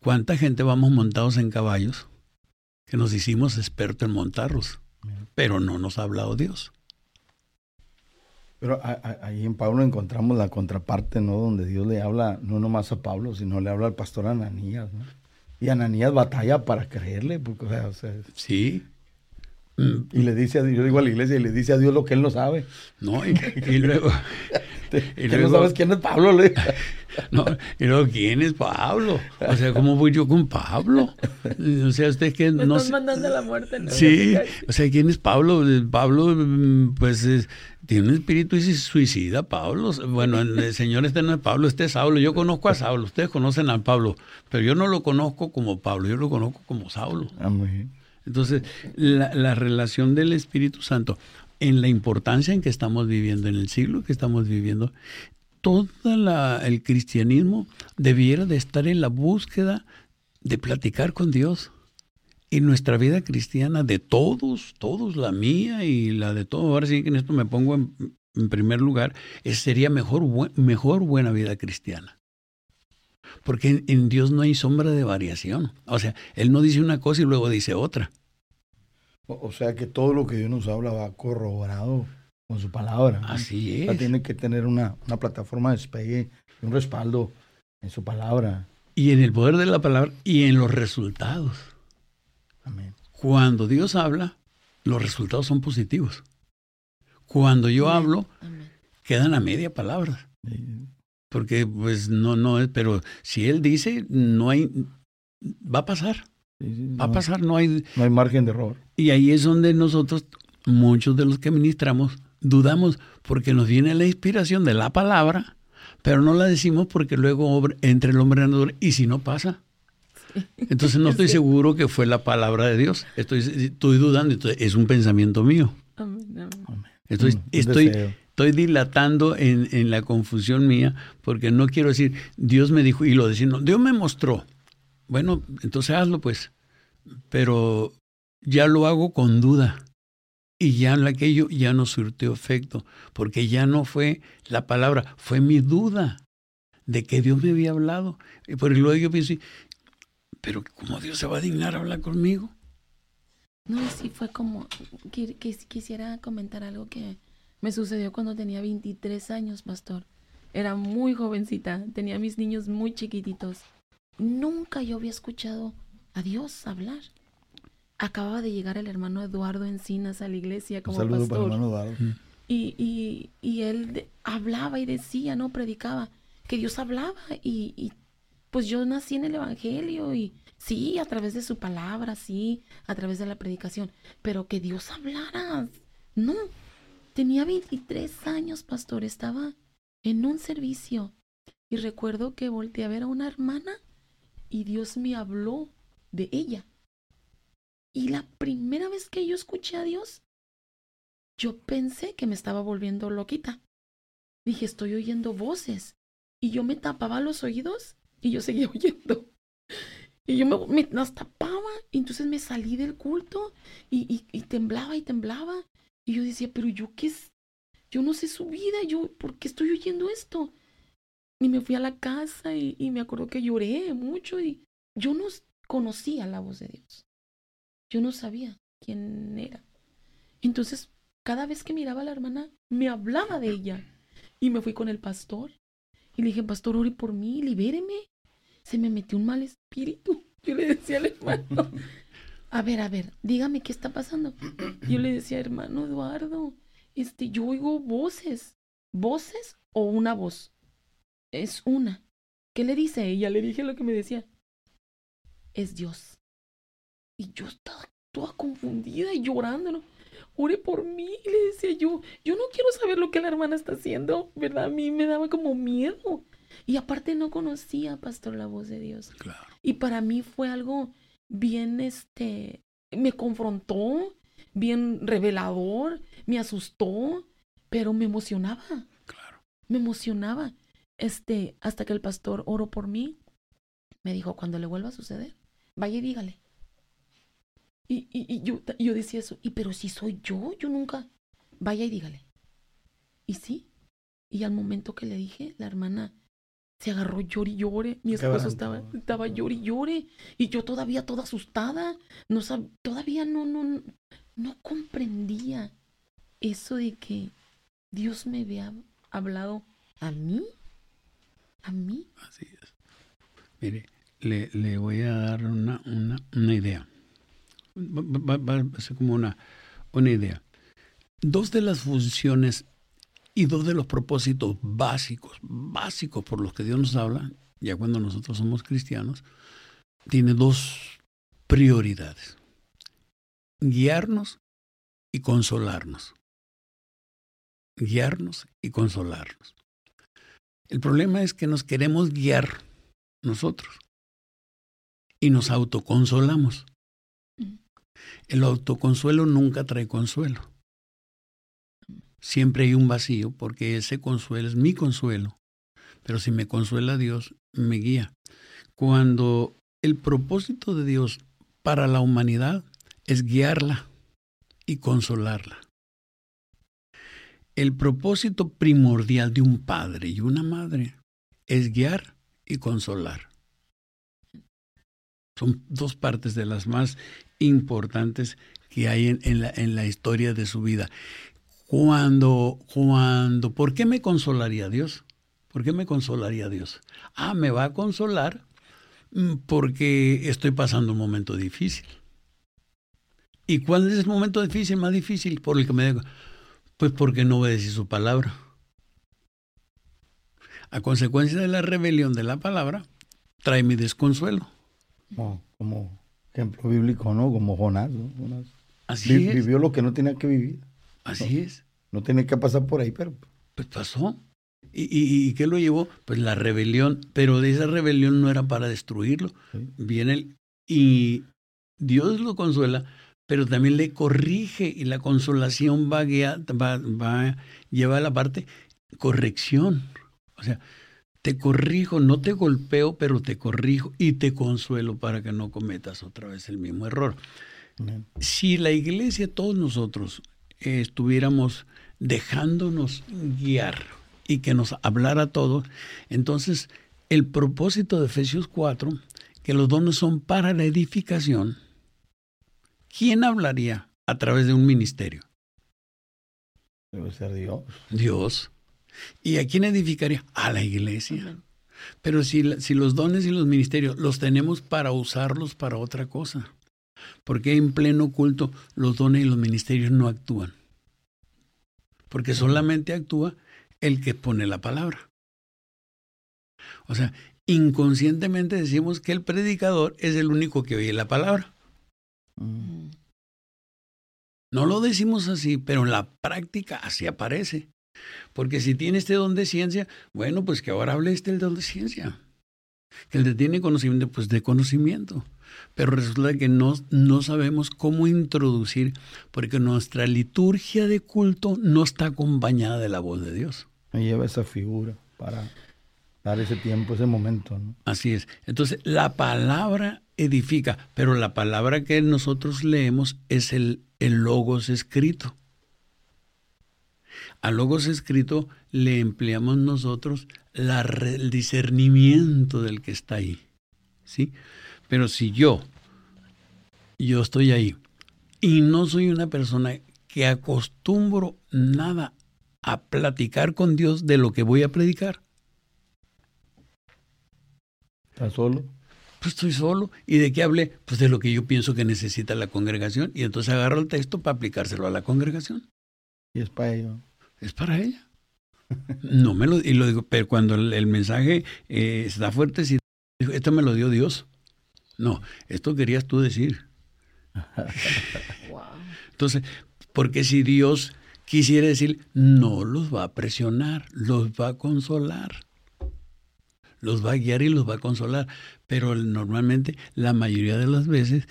¿cuánta gente vamos montados en caballos que nos hicimos expertos en montarlos? Pero no nos ha hablado Dios. Pero ahí en Pablo encontramos la contraparte, ¿no? Donde Dios le habla no nomás a Pablo, sino le habla al pastor Ananías, ¿no? Y Ananías batalla para creerle, porque, o sea, sí. Y le dice a Dios, yo digo a la iglesia, y le dice a Dios lo que él no sabe. No, y, luego. y luego no sabes quién es Pablo, le No, y luego, ¿quién es Pablo? O sea, ¿cómo voy yo con Pablo? O sea, usted que no. Estás mandando la muerte, ¿no? Sí, o sea, ¿quién es Pablo? Pablo, pues, tiene un espíritu y suicida, Pablo. Bueno, el señor este no es Pablo, este es Saulo. Yo conozco a Saulo, ustedes conocen a Pablo, pero yo no lo conozco como Pablo, yo lo conozco como Saulo. Amén. Entonces, la, relación del Espíritu Santo en la importancia en que estamos viviendo, en el siglo que estamos viviendo, todo el cristianismo debiera de estar en la búsqueda de platicar con Dios. Y nuestra vida cristiana de todos, todos, la mía y la de todos, ahora sí que en esto me pongo en, primer lugar, sería mejor, mejor buena vida cristiana. Porque en, Dios no hay sombra de variación. O sea, Él no dice una cosa y luego dice otra. O, sea que todo lo que Dios nos habla va corroborado con su palabra. Así es. tiene que tener una, una plataforma de despegue, un respaldo en su palabra. Y en el poder de la palabra y en los resultados. Amén. Cuando Dios habla, los resultados son positivos. Cuando yo hablo, quedan a media palabra. Porque pues no, no es, pero si él dice, no hay, va a pasar. Va a pasar, no hay... No hay margen de error. Y ahí es donde nosotros, muchos de los que ministramos, dudamos porque nos viene la inspiración de la palabra, pero no la decimos porque luego entre el hombre y y si no pasa. Entonces no estoy seguro que fue la palabra de Dios. Estoy, estoy dudando, es un pensamiento mío. Entonces mm, estoy, estoy dilatando en, en, la confusión mía porque no quiero decir, Dios me dijo y lo decía, no, Dios me mostró. Bueno, entonces hazlo pues, pero ya lo hago con duda. Y ya aquello ya no surtió efecto, porque ya no fue la palabra, fue mi duda de que Dios me había hablado. Y por luego yo pienso, pero ¿cómo Dios se va a dignar a hablar conmigo? No, sí fue como, quisiera comentar algo que me sucedió cuando tenía 23 años, pastor. Era muy jovencita, tenía mis niños muy chiquititos. Nunca yo había escuchado a Dios hablar. Acababa de llegar el hermano Eduardo Encinas a la iglesia como Un saludo Para el hermano Eduardo. Y, y, y él hablaba y decía, no, predicaba, que Dios hablaba y, y pues yo nací en el Evangelio y sí, a través de su palabra, sí, a través de la predicación, pero que Dios hablara, no. Tenía 23 años, pastor, estaba en un servicio y recuerdo que volteé a ver a una hermana y Dios me habló de ella. Y la primera vez que yo escuché a Dios, yo pensé que me estaba volviendo loquita. Dije, estoy oyendo voces. Y yo me tapaba los oídos y yo seguía oyendo. Y yo me, las tapaba. Y entonces me salí del culto y, y, temblaba y temblaba. Y yo decía, pero yo qué es. Yo no sé su vida. Yo, ¿por qué estoy oyendo esto? Y me fui a la casa y, y me acuerdo que lloré mucho. Y yo no conocía la voz de Dios. Yo no sabía quién era. Entonces cada vez que miraba a la hermana, me hablaba de ella. Y me fui con el pastor. Y le dije, pastor, ore por mí, libéreme. Se me metió un mal espíritu. Yo le decía al hermano, a ver, a ver, dígame qué está pasando. Yo le decía, hermano Eduardo, este, yo oigo voces. ¿Voces o una voz? Es una. ¿Qué le dice ella? Le dije lo que me decía. Es Dios. Y yo estaba toda confundida y llorando, ¿no? ore por mí, le decía yo, yo no quiero saber lo que la hermana está haciendo, ¿verdad? A mí me daba como miedo. Y aparte no conocía, pastor, la voz de Dios. Claro. Y para mí fue algo bien, este, me confrontó, bien revelador, me asustó, pero me emocionaba. Claro. Me emocionaba. Este, hasta que el pastor oró por mí, me dijo, cuando le vuelva a suceder, vaya y dígale. Y, y, yo, yo decía eso, y pero si soy yo, yo nunca, vaya y dígale. Y sí, y al momento que le dije, la hermana se agarró llori y llore, mi esposo estaba, estaba llori y llore, y yo todavía toda asustada, no todavía no, no, no comprendía eso de que Dios me había hablado a mí, a mí. Así es. Mire, le, le voy a dar una, una, una idea va, a ser como una, una idea. Dos de las funciones y dos de los propósitos básicos, básicos por los que Dios nos habla, ya cuando nosotros somos cristianos, tiene dos prioridades. Guiarnos y consolarnos. Guiarnos y consolarnos. El problema es que nos queremos guiar nosotros y nos autoconsolamos. El autoconsuelo nunca trae consuelo. Siempre hay un vacío porque ese consuelo es mi consuelo. Pero si me consuela Dios, me guía. Cuando el propósito de Dios para la humanidad es guiarla y consolarla. El propósito primordial de un padre y una madre es guiar y consolar. Son dos partes de las más importantes que hay en, la, historia de su vida. Cuando, cuando, ¿por qué me consolaría Dios? ¿Por qué me consolaría Dios? Ah, me va a consolar mm, porque estoy pasando un momento difícil. ¿Y cuál es el momento difícil, más difícil por el que me digo? Pues porque no obedecí su palabra. A consecuencia de la rebelión de la palabra, trae mi desconsuelo. como ejemplo bíblico, ¿no? Como Jonás, ¿no? Así es. Vivió lo que no tenía que vivir. Así es. No tenía que pasar por ahí, pero... Pues pasó. ¿Y, y, qué lo llevó? Pues la rebelión, pero de esa rebelión no era para destruirlo. Viene el, y Dios lo consuela, pero también le corrige y la consolación va a, va, va a llevar a la parte corrección. O sea, te corrijo, no te golpeo, pero te corrijo y te consuelo para que no cometas otra vez el mismo error. Si la iglesia, todos nosotros, estuviéramos dejándonos guiar y que nos hablara todo, entonces el propósito de Efesios 4 que los dones son para la edificación, ¿quién hablaría a través de un ministerio? Debe ser Dios. Dios. ¿Y a quién edificaría? A la iglesia. Pero si, si los dones y los ministerios los tenemos para usarlos para otra cosa, porque en pleno culto los dones y los ministerios no actúan? Porque solamente actúa el que pone la palabra. O sea, inconscientemente decimos que el predicador es el único que oye la palabra. Mm. No lo decimos así, pero en la práctica así aparece. Porque si tiene este don de ciencia, bueno, pues que ahora hable este el don de ciencia. Que el que tiene conocimiento, pues de conocimiento. Pero resulta que no, no sabemos cómo introducir, porque nuestra liturgia de culto no está acompañada de la voz de Dios. Me lleva esa figura para dar ese tiempo, ese momento. ¿no? Así es. Entonces, la palabra edifica, pero la palabra que nosotros leemos es el, el logos escrito. Al logos escrito le empleamos nosotros la, el discernimiento del que está ahí. ¿sí? Pero si yo, yo estoy ahí y no soy una persona que acostumbro nada a platicar con Dios de lo que voy a predicar. ¿Estás solo? Pues estoy solo. ¿Y de qué hablé? Pues de lo que yo pienso que necesita la congregación. Y entonces agarro el texto para aplicárselo a la congregación. Y es para ella. Es para ella. No me lo, y lo digo, pero cuando el, mensaje eh, está fuerte, si esto me lo dio Dios. No, esto querías tú decir. Entonces, porque si Dios quisiera decir, no los va a presionar, los va a consolar. Los va a guiar y los va a consolar. Pero normalmente, la mayoría de las veces,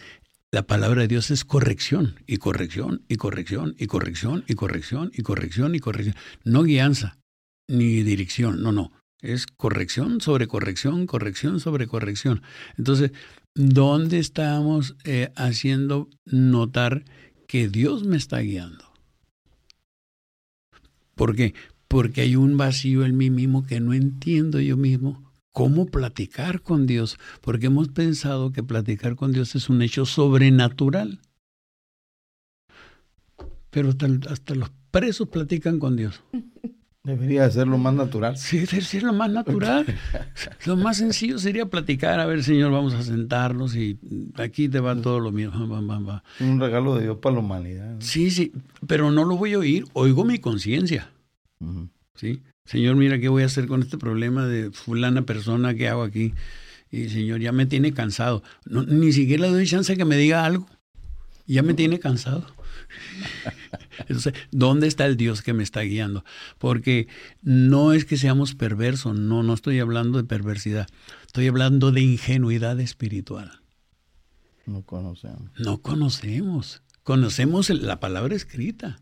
la palabra de Dios es corrección y corrección y corrección y corrección y corrección y corrección y corrección. No guianza ni dirección, no, no. Es corrección sobre corrección, corrección sobre corrección. Entonces, ¿dónde estamos eh, haciendo notar que Dios me está guiando? ¿Por qué? Porque hay un vacío en mí mismo que no entiendo yo mismo cómo platicar con Dios, porque hemos pensado que platicar con Dios es un hecho sobrenatural. Pero hasta, los presos platican con Dios. Debería ser lo más natural. Sí, debería ser lo más natural. lo más sencillo sería platicar, a ver, Señor, vamos a sentarnos y aquí te va todo lo mío. Un regalo de Dios para la humanidad. Sí, sí, pero no lo voy a oír, oigo mi conciencia. ¿Sí? Señor, mira, ¿qué voy a hacer con este problema de fulana persona que hago aquí? Y Señor, ya me tiene cansado. ni siquiera le doy chance que me diga algo. Ya me tiene cansado. Entonces, ¿dónde está el Dios que me está guiando? Porque no es que seamos perversos, no, no estoy hablando de perversidad, estoy hablando de ingenuidad espiritual. No conocemos. No conocemos. Conocemos la palabra escrita.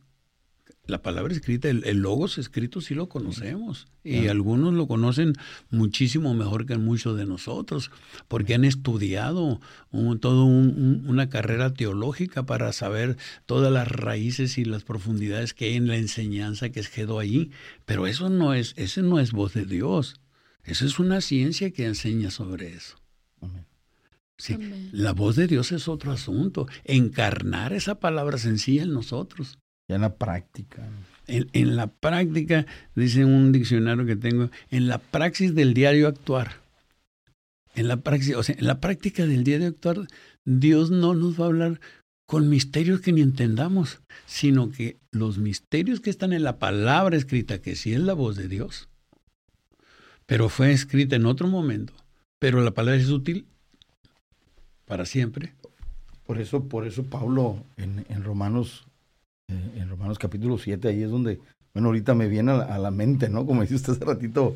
La palabra escrita, el, logos escrito sí lo conocemos y algunos lo conocen muchísimo mejor que muchos de nosotros porque han estudiado un, toda una carrera teológica para saber todas las raíces y las profundidades que hay en la enseñanza que es quedó allí. Pero eso no es, ese no es voz de Dios. Eso es una ciencia que enseña sobre eso. Sí, la voz de Dios es otro asunto. Encarnar esa palabra sencilla en nosotros. Ya en la práctica. En, la práctica, dice un diccionario que tengo, en la praxis del diario actuar. En la praxis, o sea, en la práctica del diario actuar, Dios no nos va a hablar con misterios que ni entendamos, sino que los misterios que están en la palabra escrita, que sí es la voz de Dios, pero fue escrita en otro momento, pero la palabra es útil para siempre. Por eso, por eso Pablo en, en Romanos en Romanos capítulo 7, ahí es donde, bueno, ahorita me viene a la, mente, ¿no? Como dice usted hace ratito,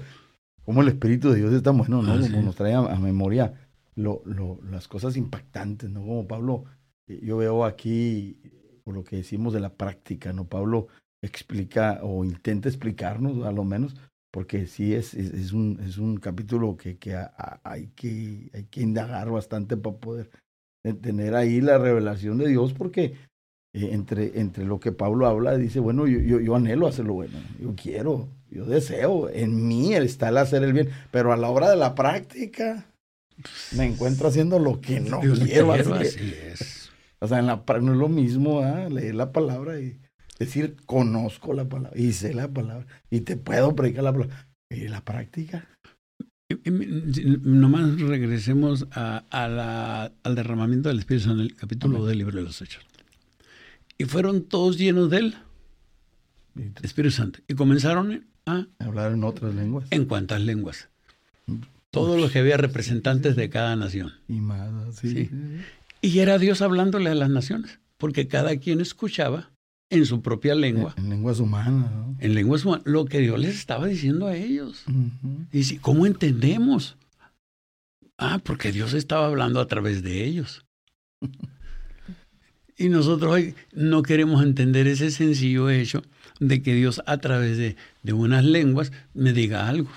como el Espíritu de Dios está bueno, ¿no? Ah, como nos trae a, memoria lo, lo, las cosas impactantes, ¿no? Como Pablo, eh, yo veo aquí, por lo que decimos de la práctica, ¿no? Pablo explica o intenta explicarnos, a lo menos, porque sí es, es, un, es un capítulo que, que, hay que hay que indagar bastante para poder tener ahí la revelación de Dios, porque eh, entre, entre lo que Pablo habla, dice, bueno, yo, yo, yo, anhelo hacer lo bueno, yo quiero, yo deseo, en mí está el hacer el bien, pero a la hora de la práctica, me encuentro haciendo lo que no quiero, hacer. O sea, en la, no es lo mismo leer la palabra y decir, conozco la palabra y sé la palabra y te puedo predicar la palabra. ¿Y la práctica? Nomás regresemos a, la, al derramamiento del Espíritu Santo en el capítulo del libro de los Hechos. Y fueron todos llenos de él, Espíritu Santo. Y comenzaron a hablar en otras lenguas. ¿En cuántas lenguas? Todos los que había representantes de cada nación. Y más, sí. Y era Dios hablándole a las naciones, porque cada quien escuchaba en su propia lengua. En, lenguas humanas. ¿no? En lenguas humanas. Lo que Dios les estaba diciendo a ellos. Y si, ¿cómo entendemos? Ah, porque Dios estaba hablando a través de ellos. y nosotros hoy no queremos entender ese sencillo hecho de que Dios a través de, de unas lenguas me diga algo.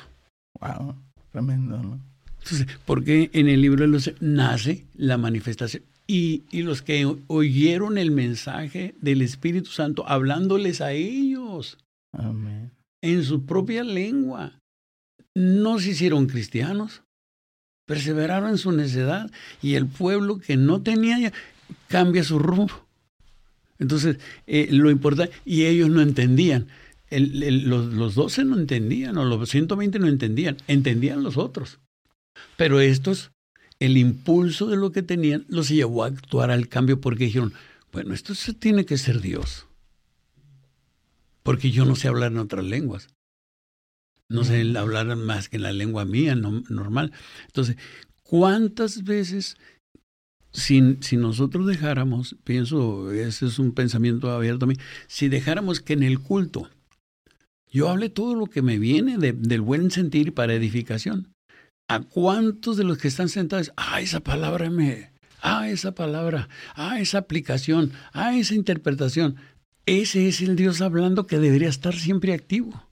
Wow, tremendo, ¿no? Entonces, porque en el libro de los nace la manifestación y, los que oyeron el mensaje del Espíritu Santo hablándoles a ellos en su propia lengua, no se hicieron cristianos, perseveraron en su necedad y el pueblo que no tenía cambia su rumbo. Entonces, eh, lo importante, y ellos no entendían, los, los 12 no entendían, o los 120 no entendían, entendían los otros. Pero estos el impulso de lo que tenían los llevó a actuar al cambio porque dijeron, bueno, esto tiene que ser Dios. Porque yo no sé hablar en otras lenguas. No sé hablar más que en la lengua mía normal. Entonces, ¿cuántas veces si, si, nosotros dejáramos, pienso, ese es un pensamiento abierto a mí, si dejáramos que en el culto yo hable todo lo que me viene del buen sentir para edificación, ¿A cuántos de los que están sentados, ah, esa palabra me, ah, esa palabra, ah, esa aplicación, ah, esa interpretación? Ese es el Dios hablando que debería estar siempre activo.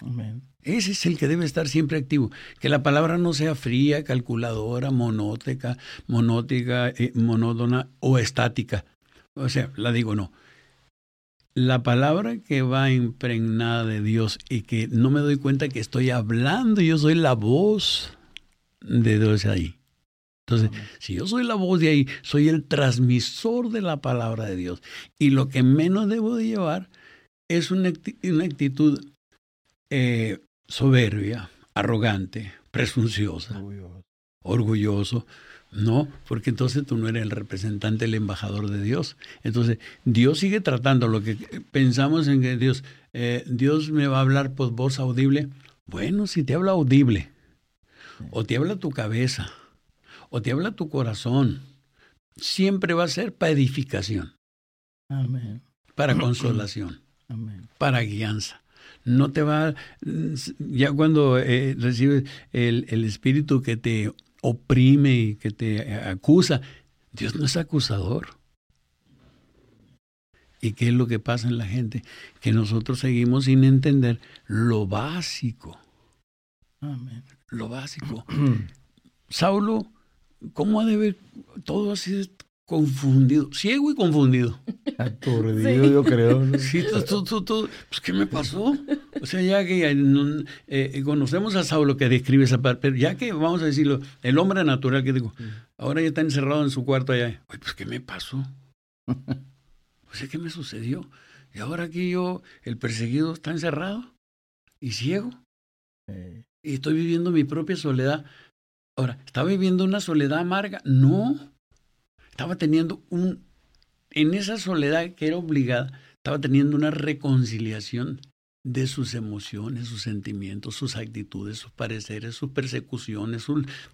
Amén. Ese es el que debe estar siempre activo. Que la palabra no sea fría, calculadora, monótica, monótica, eh, monótona o estática. O sea, la digo no. La palabra que va impregnada de Dios y que no me doy cuenta que estoy hablando, yo soy la voz de Dios ahí. Entonces, si yo soy la voz de ahí, soy el transmisor de la palabra de Dios. Y lo que menos debo de llevar es una, actitud eh, soberbia, arrogante, presunciosa, orgulloso no, porque entonces tú no eres el representante, el embajador de Dios. Entonces, Dios sigue tratando lo que pensamos en que Dios, eh, Dios me va a hablar por voz audible. Bueno, si te habla audible, o te habla tu cabeza, o te habla tu corazón, siempre va a ser para edificación. Amén. Para consolación. Amén. Para guianza. No te va, ya cuando eh, recibes el, el Espíritu que te oprime y que te acusa. Dios no es acusador. ¿Y qué es lo que pasa en la gente? Que nosotros seguimos sin entender lo básico. Amén. Lo básico. Saulo, ¿cómo ha de ver todo así confundido? Ciego y confundido. Aturdido, yo creo. Sí, todo, todo, Pues, ¿qué me pasó? O sea, ya que eh, eh, conocemos a Saulo que describe esa parte, pero ya que, vamos a decirlo, el hombre natural que digo, ahora ya está encerrado en su cuarto allá. pues, ¿qué me pasó? O sea, ¿qué me sucedió? Y ahora aquí yo, el perseguido, está encerrado y ciego. Y estoy viviendo mi propia soledad. Ahora, ¿estaba viviendo una soledad amarga? No. Estaba teniendo un en esa soledad que era obligada, estaba teniendo una reconciliación de sus emociones, sus sentimientos, sus actitudes, sus pareceres, sus persecuciones,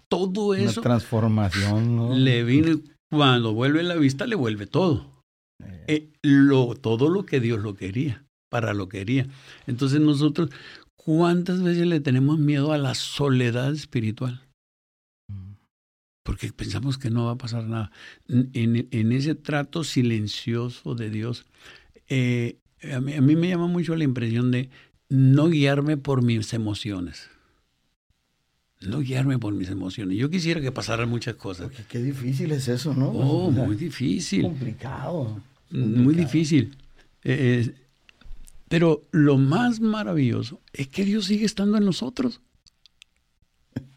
todo eso. Una transformación. ¿no? Le vino, cuando vuelve la vista, le vuelve todo. Eh. Eh, lo, todo lo que Dios lo quería, para lo quería. Entonces nosotros, ¿cuántas veces le tenemos miedo a la soledad espiritual? Porque pensamos que no va a pasar nada. En, en ese trato silencioso de Dios, eh, a, mí, a, mí, me llama mucho la impresión de no guiarme por mis emociones. No guiarme por mis emociones. Yo quisiera que pasaran muchas cosas. Porque qué difícil es eso, ¿no? Oh, muy difícil. Complicado. Muy difícil. Eh, eh, pero lo más maravilloso es que Dios sigue estando en nosotros.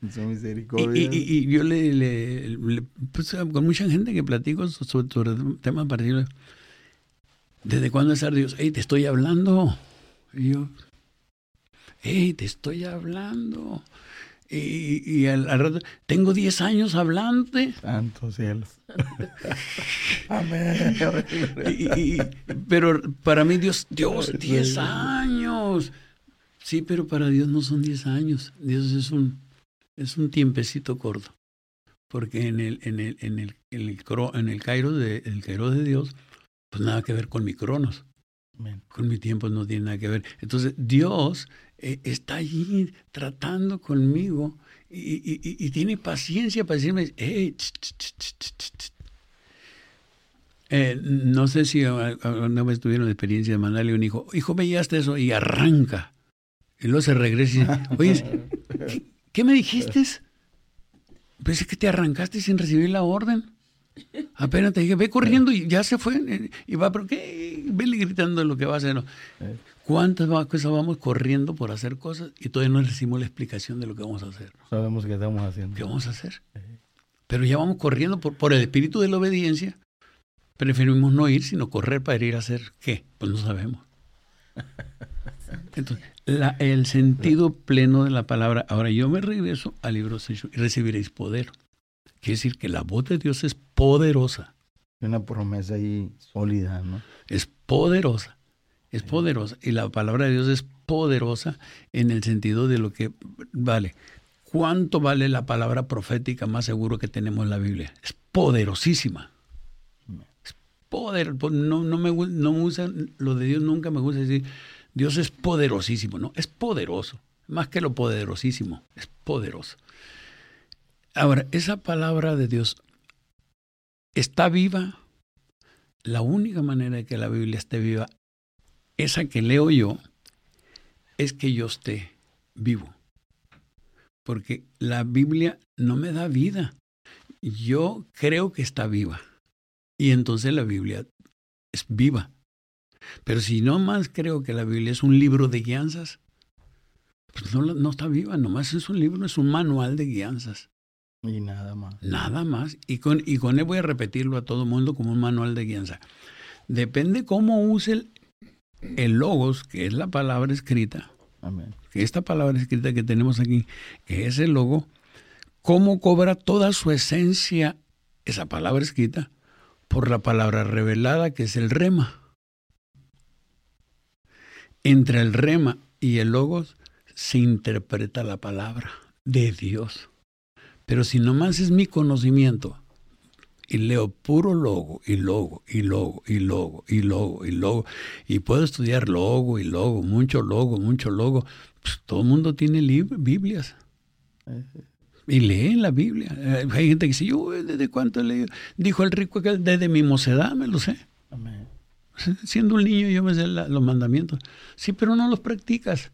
Misericordia. Y, y, y yo le, le, le pues, con mucha gente que platico sobre, sobre temas parecidos, ¿desde cuándo es Dios? Hey, te estoy hablando. Y yo, hey, te estoy hablando. Y, y al, al, rato, tengo 10 años hablándote. Santo cielo. Amén. y, pero para mí Dios, Dios, 10 años. Sí, pero para Dios no son 10 años. Dios es un, es un tiempecito corto. Porque en el, en el, en el, en el, en el Cairo de, el Cairo de Dios, pues nada que ver con mi cronos. Con mi tiempo no tiene nada que ver. Entonces, Dios eh, está allí tratando conmigo y, y, y, tiene paciencia para decirme, hey, ch, ch, ch, eh, no sé si una vez tuvieron la experiencia de mandarle un hijo, hijo, veías eso y arranca. Y luego se regresa y dice, oye, ¿qué, ¿qué, me dijiste? Es que te arrancaste sin recibir la orden. Apenas te dije, ve corriendo y ya se fue. Y va, pero qué, vele gritando lo que va a hacer. ¿Cuántas cosas vamos corriendo por hacer cosas y todavía no recibimos la explicación de lo que vamos a hacer? Sabemos qué estamos haciendo. ¿Qué vamos a hacer? Pero ya vamos corriendo por, por el espíritu de la obediencia. Preferimos no ir, sino correr para ir a hacer qué. Pues no sabemos. Entonces, la, el sentido pleno de la palabra. Ahora yo me regreso al libro 6 y recibiréis poder. Quiere decir que la voz de Dios es poderosa. Una promesa ahí sólida, ¿no? Es poderosa. Es poderosa. Y la palabra de Dios es poderosa en el sentido de lo que vale. ¿Cuánto vale la palabra profética más seguro que tenemos en la Biblia? Es poderosísima. Es poder. No, no, me, no me gusta, lo de Dios nunca me gusta decir, Dios es poderosísimo. No, es poderoso. Más que lo poderosísimo, es poderoso. Ahora, esa palabra de Dios está viva. La única manera de que la Biblia esté viva, esa que leo yo, es que yo esté vivo. Porque la Biblia no me da vida. Yo creo que está viva. Y entonces la Biblia es viva. Pero si no más creo que la Biblia es un libro de guianzas, pues no, no está viva, nomás es un libro, es un manual de guianzas. Y nada más. Nada más. Y con, y con él voy a repetirlo a todo el mundo como un manual de guianza. Depende cómo use el, el logos, que es la palabra escrita. Amén. Que esta palabra escrita que tenemos aquí, que es el logo, cómo cobra toda su esencia esa palabra escrita por la palabra revelada, que es el rema. Entre el rema y el logos se interpreta la palabra de Dios. Pero si nomás es mi conocimiento y leo puro logo y logo y logo y logo y logo y logo y puedo estudiar logo y logo, mucho logo, mucho logo, pues todo el mundo tiene Biblias. Y leen la Biblia. Eh, hay gente que dice, yo desde cuánto he leído. Dijo el rico que desde mi mocedad me lo sé. Amén. Siendo un niño yo me sé la, los mandamientos. Sí, pero no los practicas.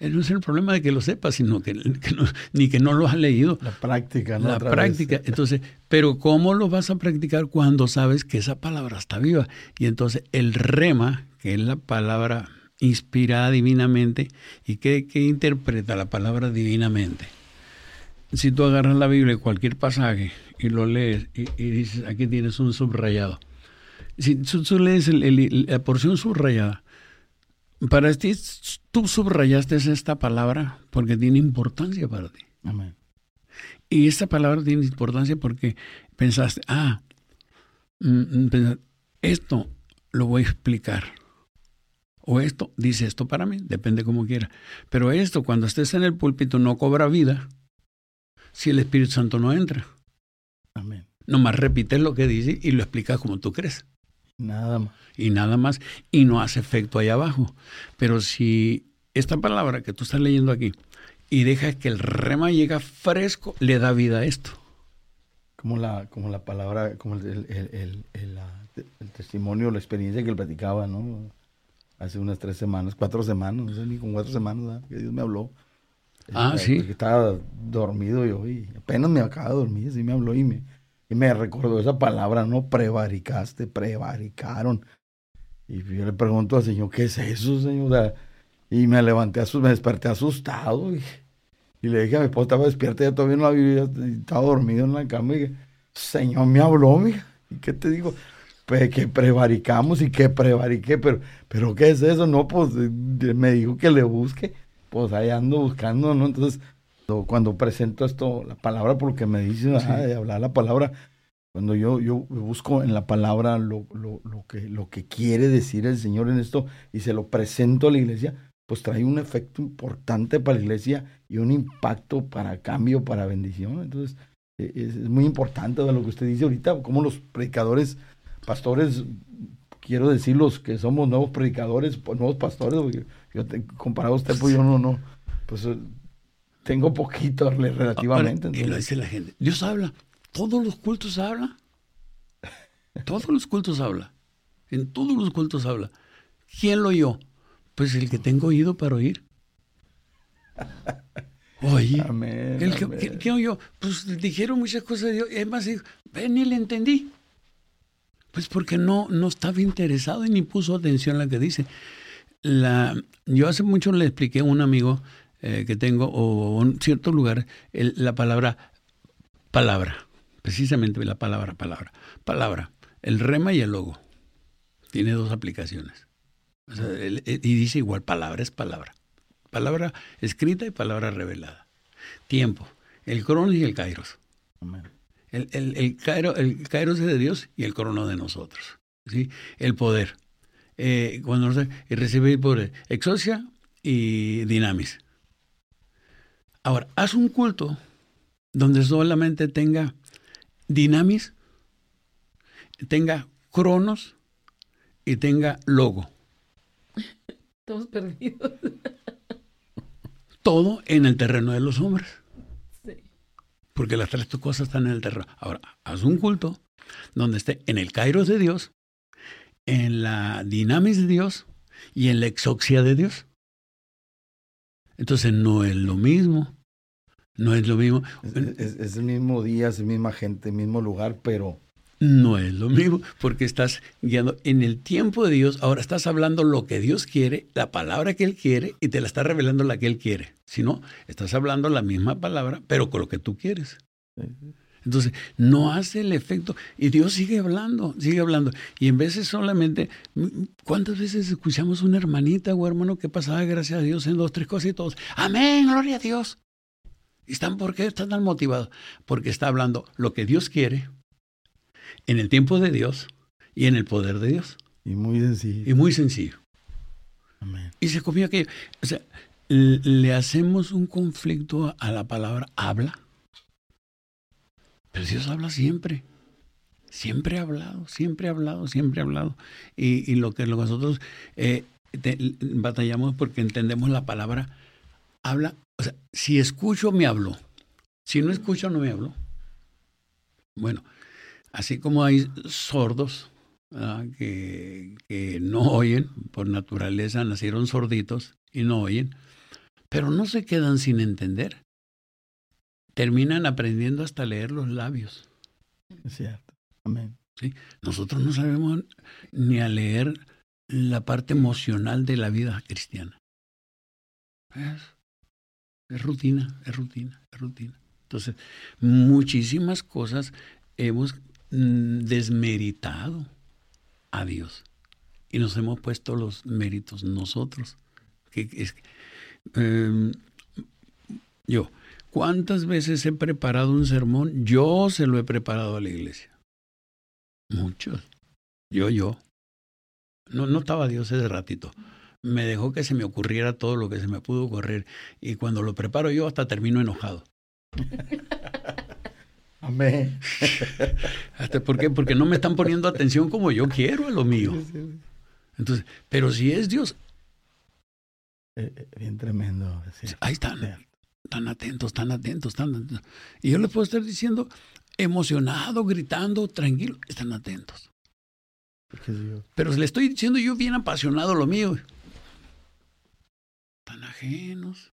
No es el problema de que lo sepas, sino que, que no, ni que no lo has leído. La práctica, ¿no? La Otra práctica. vez. Entonces, pero ¿cómo lo vas a practicar cuando sabes que esa palabra está viva? Y entonces el rema, que es la palabra inspirada divinamente, ¿y qué, qué interpreta la palabra divinamente? Si tú agarras la Biblia, cualquier pasaje, y lo lees, y, y dices, aquí tienes un subrayado. Si tú, tú lees el, el, la porción subrayada, para ti, tú subrayaste esta palabra porque tiene importancia para ti. Amén. Y esta palabra tiene importancia porque pensaste, ah, pensaste, esto lo voy a explicar. O esto dice esto para mí, depende como quiera. Pero esto, cuando estés en el púlpito, no cobra vida si el Espíritu Santo no entra. Amén. Nomás repites lo que dice y lo explicas como tú crees Nada más. y nada más, y no hace efecto ahí abajo. Pero si esta palabra que tú estás leyendo aquí y dejas que el rema llega fresco, le da vida a esto. Como la, como la palabra, como el, el, el, el, la- el testimonio, la experiencia que él platicaba, ¿no? Hace unas tres semanas, cuatro semanas, no sé ni con cuatro semanas, ¿verdad? que Dios me habló. Ah, sí. porque estaba dormido yo y apenas me acaba de dormir, sí me habló y me, y me recordó esa palabra, ¿no? Prevaricaste, prevaricaron. Y yo le pregunto al Señor, ¿qué es eso, Señor? Y me levanté, me desperté asustado. Y, Y le dije a mi esposa, estaba despierta, ya todavía no la vi, estaba dormido en la cama. Y dije, Señor me habló, mija. ¿Y qué te digo? Pues que prevaricamos y que prevariqué, pero, pero ¿qué es eso? No, pues me dijo que le busque. Pues ahí ando buscando, ¿no? Entonces, cuando presento esto, la palabra, porque me dicen de hablar la palabra, cuando yo, yo busco en la palabra lo, lo, lo, que, lo que quiere decir el Señor en esto y se lo presento a la iglesia, pues trae un efecto importante para la iglesia y un impacto para cambio, para bendición. Entonces, e, es, muy importante lo que usted dice ahorita, como los predicadores, pastores, quiero decir los que somos nuevos predicadores, pues, nuevos pastores, porque yo comparado a usted, pues yo no, no, pues tengo poquito relativamente. y lo dice la gente, Dios habla, todos los cultos habla, todos los cultos habla, en todos los cultos habla. ¿Quién lo oyó? Pues el que tengo oído para oír. Oye, el que, ¿qué, oyó? Pues dijeron muchas cosas de Dios. Es más, ven y le entendí. Pues porque no, no estaba interesado y ni puso atención a lo que dice. La, yo hace mucho le expliqué a un amigo eh, que tengo, o en cierto lugar, la palabra palabra. Precisamente la palabra palabra. Palabra. El rema y el logo. Tiene dos aplicaciones y dice igual, palabra es palabra. Palabra escrita y palabra revelada. Tiempo. El cronos y el kairos. El, el, el, el kairos es de Dios y el cronos de nosotros. ¿sí? El poder. Eh, cuando y recibir por exocia y dinamis. Ahora, haz un culto donde solamente tenga dinamis, tenga cronos y tenga logo. Todos perdidos. Todo en el terreno de los hombres. Sí. Porque las tres cosas están en el terreno. Ahora, haz un culto donde esté en el kairos de Dios, en la dinamis de Dios y en la exoxia de Dios. Entonces no es lo mismo. No es lo mismo. es, el mismo día, es la misma gente, el mismo lugar, pero no es lo mismo, porque estás guiando en el tiempo de Dios, ahora estás hablando lo que Dios quiere, la palabra que Él quiere, y te la está revelando la que Él quiere. Si no, estás hablando la misma palabra, pero con lo que tú quieres. Entonces, no hace el efecto, y Dios sigue hablando, sigue hablando. Y en veces solamente, ¿cuántas veces escuchamos una hermanita o hermano que pasaba, gracias a Dios, en dos, tres cosas y todos, amén, gloria a Dios? ¿Y están por qué están tan motivados? Porque está hablando lo que Dios quiere, en el tiempo de Dios y en el poder de Dios. Y muy sencillo. Y muy sencillo. Amén. Y se comió aquello. O sea, le hacemos un conflicto a la palabra habla. Pero Dios habla siempre. Siempre ha hablado, siempre ha hablado, siempre ha hablado. Y, lo que nosotros eh, batallamos porque entendemos la palabra habla. O sea, si escucho, me hablo. Si no escucho, no me hablo. Bueno, Así como hay sordos que, no oyen, por naturaleza nacieron sorditos y no oyen, pero no se quedan sin entender. Terminan aprendiendo hasta leer los labios. Es cierto. Amén. ¿Sí? Nosotros no sabemos ni a leer la parte emocional de la vida cristiana. Es, es rutina, es rutina, es rutina. Entonces, muchísimas cosas hemos Mm, desmeritado a Dios y nos hemos puesto los méritos nosotros. Em, yo, ¿cuántas veces he preparado un sermón? Yo se lo he preparado a la iglesia. Muchos. Yo, yo. No, no estaba Dios ese ratito. Me dejó que se me ocurriera todo lo que se me pudo ocurrir. Y cuando lo preparo yo hasta termino enojado. Amén. ¿Por qué? Porque no me están poniendo atención como yo quiero a lo mío. Entonces, pero si es Dios. Eh, eh, bien tremendo. Ahí están. Tan atentos, tan atentos, tan atentos. Y yo les puedo estar diciendo, emocionado, gritando, tranquilo, están atentos. Pero le estoy diciendo yo bien apasionado lo mío. Tan ajenos.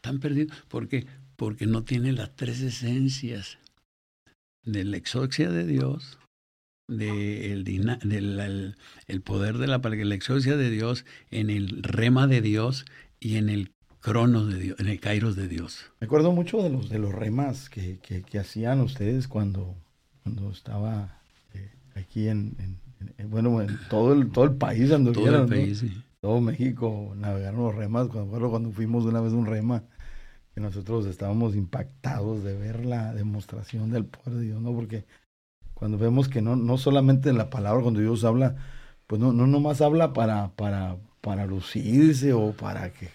Tan perdidos. ¿Por qué? porque no tiene las tres esencias de la exoxia de Dios, del de el, poder de la, la exoxia de Dios, en el rema de Dios y en el cronos de Dios, en el kairos de Dios. Me acuerdo mucho de los, de los remas que, que, hacían ustedes cuando, cuando estaba eh, aquí en, bueno, en todo el, todo el país todo el país, sí. Todo México navegaron los remas. Cuando, cuando fuimos una vez un rema, que nosotros estábamos impactados de ver la demostración del poder de Dios, ¿no? Porque cuando vemos que no, no solamente en la palabra, cuando Dios habla, pues no, no nomás habla para, para, para lucirse o para que,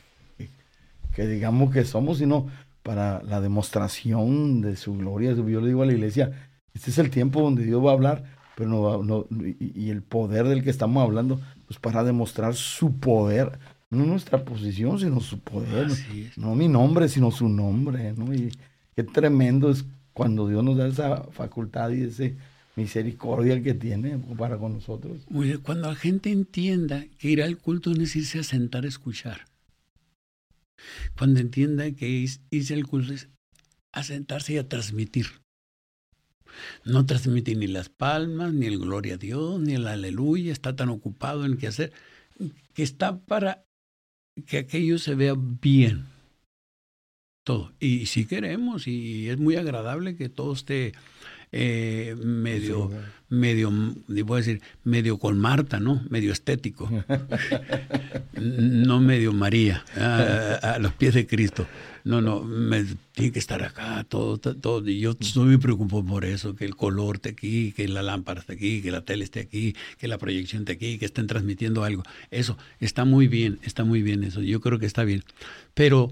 que, digamos que somos, sino para la demostración de su gloria. Yo le digo a la iglesia, este es el tiempo donde Dios va a hablar, pero no, no y, el poder del que estamos hablando, pues para demostrar su poder, no nuestra posición, sino su poder, no mi nombre, sino su nombre, ¿no? Y qué tremendo es cuando Dios nos da esa facultad y ese misericordia que tiene para con nosotros. Cuando la gente entienda que ir al culto no es irse a sentar a escuchar. Cuando entienda que irse al culto es a sentarse y a transmitir. No transmite ni las palmas, ni el gloria a Dios, ni el aleluya, está tan ocupado en qué hacer, que está para que aquello se vea bien. Todo. Y si queremos, y es muy agradable que todo esté eh, medio, medio, voy a decir, medio con Marta, ¿no? Medio estético. no medio María, a, los pies de Cristo. No, no, me, tiene que estar acá, todo, todo. Y yo estoy muy preocupado por eso, que el color esté aquí, que la lámpara esté aquí, que la tele esté aquí, que la proyección esté aquí, que estén transmitiendo algo. Eso, está muy bien, está muy bien eso. Yo creo que está bien. Pero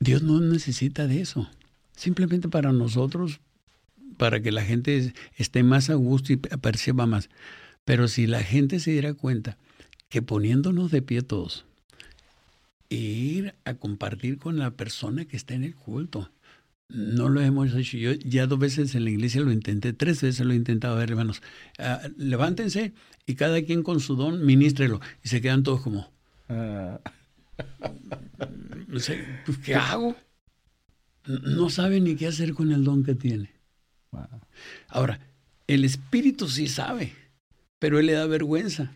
Dios no necesita de eso. Simplemente para nosotros para que la gente esté más a gusto y perciba más. Pero si la gente se diera cuenta que poniéndonos de pie todos, ir a compartir con la persona que está en el culto, no lo hemos hecho. Yo ya dos veces en la iglesia lo intenté, tres veces lo he intentado. A ver, hermanos, ah, levántense y cada quien con su don, ministrelo. Y se quedan todos como... Ah. No sé, pues, ¿qué hago? No sabe ni qué hacer con el don que tiene. Ahora, el espíritu sí sabe, pero él le da vergüenza.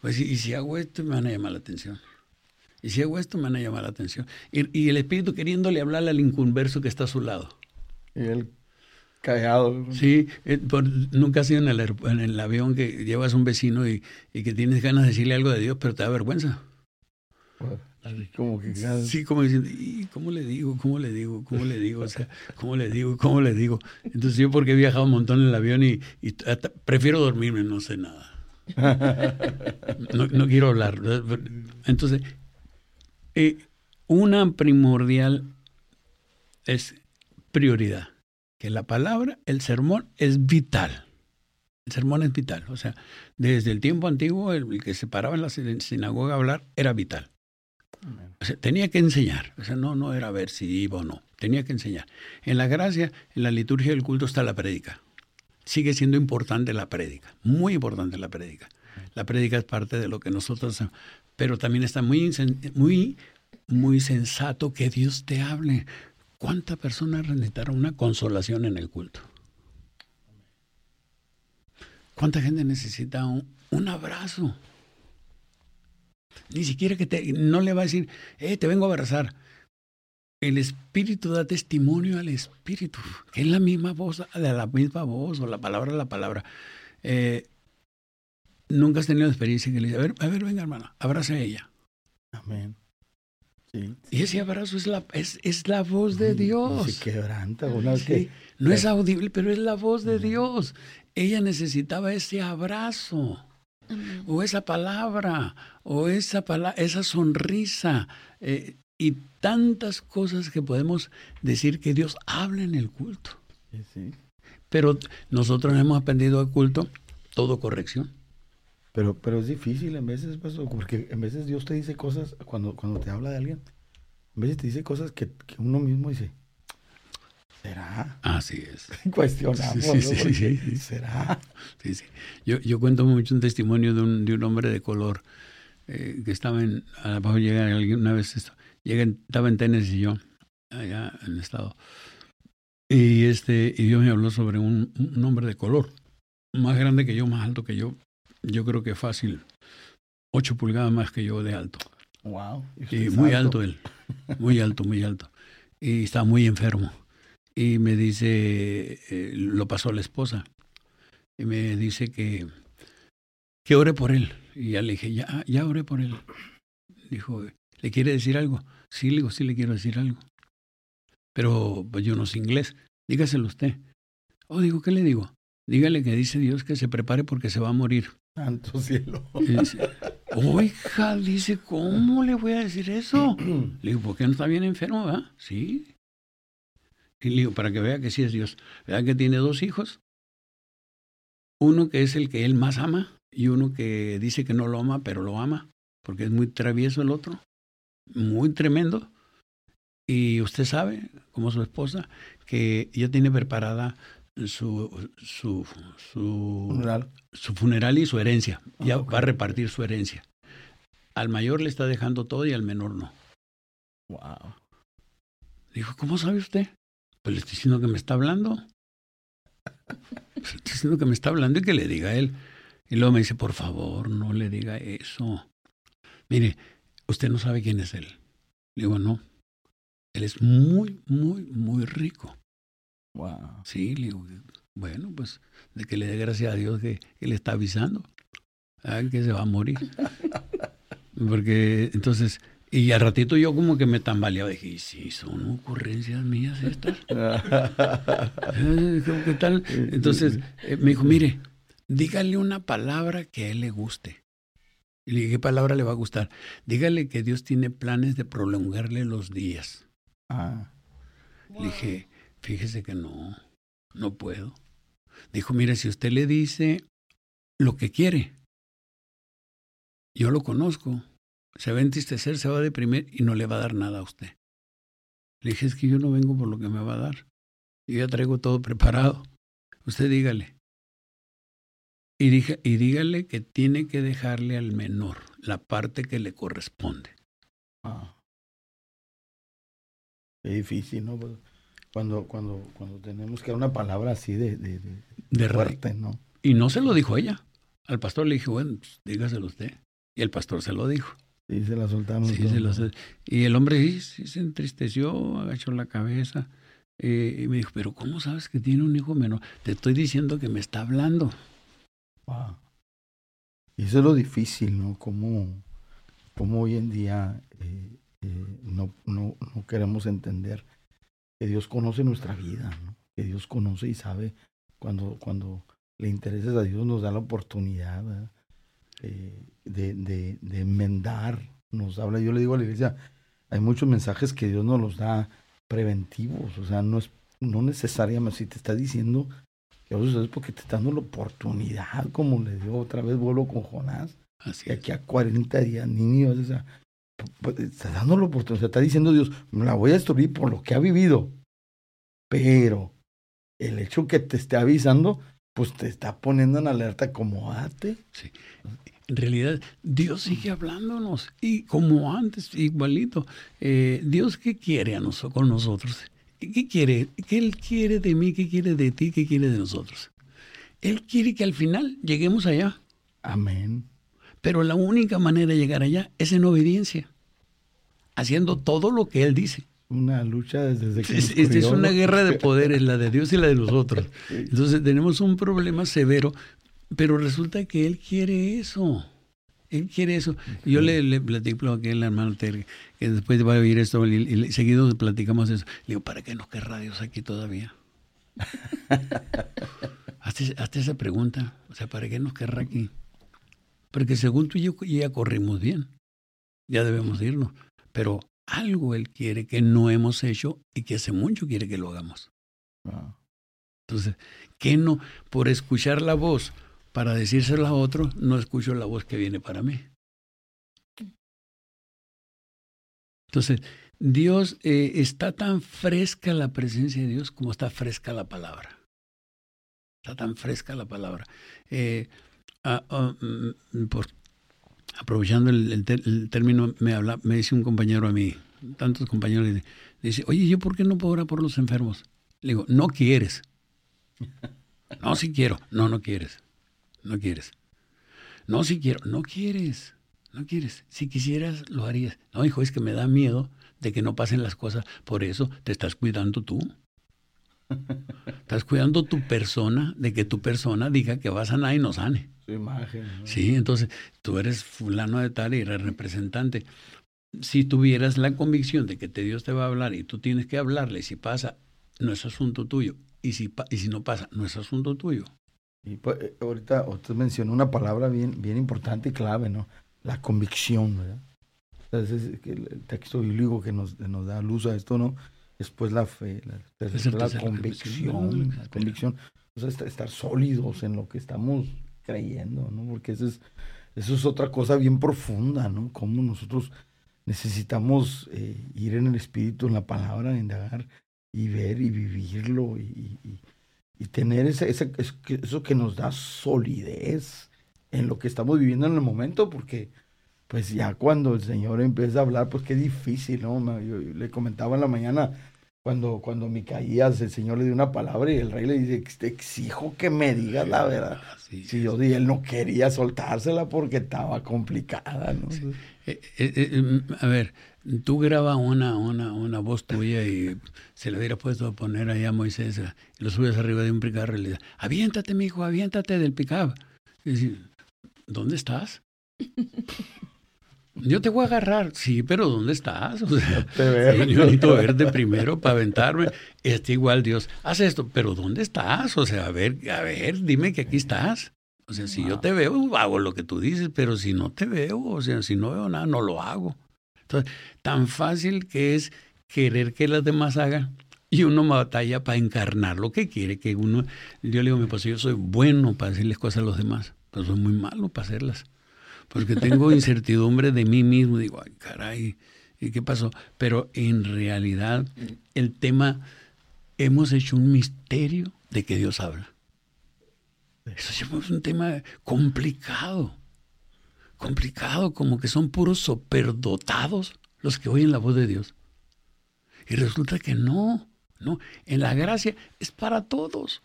Pues, y si hago esto, me van a llamar la atención. Y si hago esto, me van a llamar la atención. Y, el espíritu queriéndole hablar al inconverso que está a su lado. Y él callado. Sí, eh, nunca has sido en el, avión que llevas un vecino y, que tienes ganas de decirle algo de Dios, pero te da vergüenza. Como que Sí, como diciendo, ¿y cómo le digo? ¿Cómo le digo? ¿Cómo le digo? O sea, ¿cómo le digo? ¿Cómo le digo? Entonces yo porque he viajado un montón en el avión y, prefiero dormirme, no sé nada. No, quiero hablar. Entonces, eh, una primordial es prioridad. Que la palabra, el sermón es vital. El sermón es vital. O sea, desde el tiempo antiguo, el que se paraba en la sinagoga a hablar era vital tenía que enseñar, no, no era ver si iba o no, tenía que enseñar. En la gracia, en la liturgia del culto está la prédica. Sigue siendo importante la prédica, muy importante la prédica. La prédica es parte de lo que nosotros, pero también está muy, muy, muy sensato que Dios te hable. ¿Cuántas personas necesitaron una consolación en el culto? ¿Cuánta gente necesita un abrazo? Ni siquiera que te, no le va a decir, eh, te vengo a abrazar. El espíritu da testimonio al espíritu, que es la misma voz, de la misma voz, o la palabra la palabra. Eh, Nunca has tenido experiencia que le dice, a ver, a ver, venga hermano, abraza a ella. Amén. Y ese abrazo es la, es, es la voz de Dios. Se quebranta. Una que, no es audible, pero es la voz de Dios. Ella necesitaba ese abrazo o esa palabra, o esa, esa sonrisa, eh, y tantas cosas que podemos decir que Dios habla en el culto. Pero nosotros hemos aprendido al culto todo corrección. Pero, pero es difícil en veces, pues, porque en veces Dios te dice cosas, cuando, cuando te habla de alguien, en veces te dice cosas que, que uno mismo dice, ¿Será? Así es. Cuestionamos. Sí, sí, sí, ¿Será? Sí, sí. Yo, yo cuento mucho un testimonio de un, de un hombre de color eh, que estaba en. Abajo llega alguien una vez. Esto, llega, estaba en Tennessee yo, allá en el estado. Y, este, y Dios me habló sobre un, un hombre de color, más grande que yo, más alto que yo. Yo creo que fácil, ocho pulgadas más que yo de alto. Wow. Y muy alto él, muy alto, muy alto. Y está muy enfermo. Y me dice, eh, lo pasó a la esposa. Y me dice que, que ore por él. Y ya le dije, ya, ya oré por él. Dijo, ¿le quiere decir algo? Sí, le digo, sí le quiero decir algo. Pero pues yo no sé inglés. Dígaselo usted. Oh, digo, ¿qué le digo? Dígale que dice Dios que se prepare porque se va a morir. Santo cielo. Oiga, dice, ¿cómo le voy a decir eso? Le digo, ¿por qué no está bien enfermo, verdad? Sí. Y le digo, para que vea que sí es Dios. Vea que tiene dos hijos. Uno que es el que él más ama y uno que dice que no lo ama, pero lo ama, porque es muy travieso el otro, muy tremendo. Y usted sabe, como su esposa, que ya tiene preparada su, su, su, funeral. su funeral y su herencia. Ya va a repartir su herencia. Al mayor le está dejando todo y al menor no. Wow. Dijo, ¿cómo sabe usted? Pues le estoy diciendo que me está hablando. Pues le estoy diciendo que me está hablando y que le diga a él. Y luego me dice, por favor, no le diga eso. Mire, usted no sabe quién es él. Le digo, no. Él es muy, muy, muy rico. Wow. Sí, le digo, bueno, pues de que le dé gracias a Dios que, que le está avisando ah, que se va a morir. Porque entonces, y al ratito yo como que me tambaleaba, dije, ¿y si son ocurrencias mías estas? Eh, ¿Qué tal? Entonces eh, me dijo, mire, dígale una palabra que a él le guste. Y le dije, ¿qué palabra le va a gustar? Dígale que Dios tiene planes de prolongarle los días. Ah. Le dije, fíjese que no, no puedo. Dijo, mire, si usted le dice lo que quiere, yo lo conozco, se va a entristecer, se va a deprimir y no le va a dar nada a usted. Le dije, es que yo no vengo por lo que me va a dar. Yo ya traigo todo preparado. Usted dígale. Y, dije, y dígale que tiene que dejarle al menor la parte que le corresponde. Ah. Qué difícil, ¿no? Pues, Cuando, cuando, cuando tenemos que dar una palabra así de, de, de, De rey. fuerte, ¿no? Y no se lo dijo ella. Al pastor le dije, bueno, pues, dígaselo usted. Y el pastor se lo dijo. Sí, se la. Sí, se hace. Y el hombre sí, sí se entristeció, agachó la cabeza eh, y me dijo, pero ¿cómo sabes que tiene un hijo menor? Te estoy diciendo que me está hablando. Wow. Y eso es lo difícil, ¿no? Cómo, cómo hoy en día eh, eh, no, no, no queremos entender que Dios conoce nuestra vida, ¿no? Que Dios conoce y sabe cuando, cuando le intereses a Dios nos da la oportunidad ¿verdad? Eh, de, de, de enmendar. Nos habla, yo le digo a la iglesia, hay muchos mensajes que Dios nos los da preventivos, o sea, no es no necesariamente si te está diciendo que eso es porque te está dando la oportunidad, como le dio otra vez vuelo con Jonás, Así es. aquí a 40 días, niños, o sea, está dando la oportunidad, está diciendo Dios, me la voy a destruir por lo que ha vivido, pero el hecho que te esté avisando, pues te está poniendo en alerta, acomódate. En realidad, Dios sigue hablándonos. Y como antes, igualito. Eh, Dios, ¿qué quiere a noso- con nosotros? ¿Qué quiere? ¿Qué Él quiere de mí? ¿Qué quiere de ti? ¿Qué quiere de nosotros? Él quiere que al final lleguemos allá. Amén. Pero la única manera de llegar allá es en obediencia. Haciendo todo lo que Él dice. Una lucha desde que Es, es crió, una guerra de poderes, la de Dios y la de nosotros. Entonces tenemos un problema severo, pero resulta que Él quiere eso. Él quiere eso. Yo le, le platico a aquel hermano Ter, que después va a oír esto y, y seguido platicamos eso. Le digo, ¿para qué nos querrá Dios aquí todavía? hazte, hazte esa pregunta. O sea, ¿para qué nos querrá aquí? Porque según tú y yo ya corrimos bien. Ya debemos irnos. Pero algo Él quiere que no hemos hecho y que hace mucho quiere que lo hagamos. Entonces, ¿qué no? Por escuchar la voz para decírselo a otro, no escucho la voz que viene para mí. Entonces, Dios eh, está tan fresca la presencia de Dios como está fresca la palabra. Está tan fresca la palabra. Eh, ah, ah, mm, por- aprovechando el, término, me, habla, me dice un compañero a mí, tantos compañeros, dice, oye, ¿yo por qué no puedo orar por los enfermos? Le digo, no quieres. No, si quiero. No, no quieres. No quieres. No, si quiero. No quieres. No quieres. Si quisieras, lo harías. No, hijo, es que me da miedo de que no pasen las cosas. Por eso te estás cuidando tú. Estás cuidando tu persona, de que tu persona diga que va a sanar y no sane. Su imagen. Sí, entonces tú eres fulano de tal y eres representante. Si tuvieras la convicción de que te Dios te va a hablar y tú tienes que hablarle, si pasa, no es asunto tuyo. Y si, y si no pasa, no es asunto tuyo. Y pues, eh, ahorita usted mencionó una palabra bien, bien importante y clave, ¿no? La convicción, ¿verdad? Entonces, el texto bíblico que nos, nos da luz a esto, ¿no? Después la fe, la, la convicción, la convicción. O sea, estar sólidos en lo que estamos creyendo, ¿no? Porque eso es, eso es otra cosa bien profunda, ¿no? Cómo nosotros necesitamos eh, ir en el espíritu, en la palabra, indagar y ver y vivirlo y, y, tener ese, ese, eso que nos da solidez en lo que estamos viviendo en el momento, porque pues ya cuando el Señor empieza a hablar, pues qué difícil, ¿no? Yo le comentaba en la mañana, cuando, cuando Micaías, el Señor le dio una palabra y el rey le dice, te exijo que me digas la verdad. si yo dije, él no quería soltársela porque estaba complicada, ¿no? Eh, eh, eh, a ver, tú grabas una, una, una voz tuya y se le hubiera puesto a poner allá a Moisés, y lo subes arriba de un picarro y le dices, aviéntate, mijo, aviéntate del picab. Y dice, ¿dónde estás? Yo te voy a agarrar, sí, pero ¿dónde estás? O sea, yo necesito verte primero para aventarme. Este igual Dios, haz esto, pero ¿dónde estás? O sea, a ver, a ver, dime que aquí estás. O sea, si yo te veo, hago lo que tú dices, pero si no te veo, o sea, si no veo nada, no lo hago. Entonces, tan fácil que es querer que las demás hagan y uno batalla para encarnar lo que quiere que uno. Yo le digo a mi yo soy bueno para decirles cosas a los demás, pero soy muy malo para hacerlas porque tengo incertidumbre de mí mismo. Digo, ay, caray, ¿y qué pasó? Pero en realidad el tema, hemos hecho un misterio de que Dios habla. Eso es un tema complicado, complicado, como que son puros superdotados los que oyen la voz de Dios. Y resulta que no, no, en la gracia es para todos.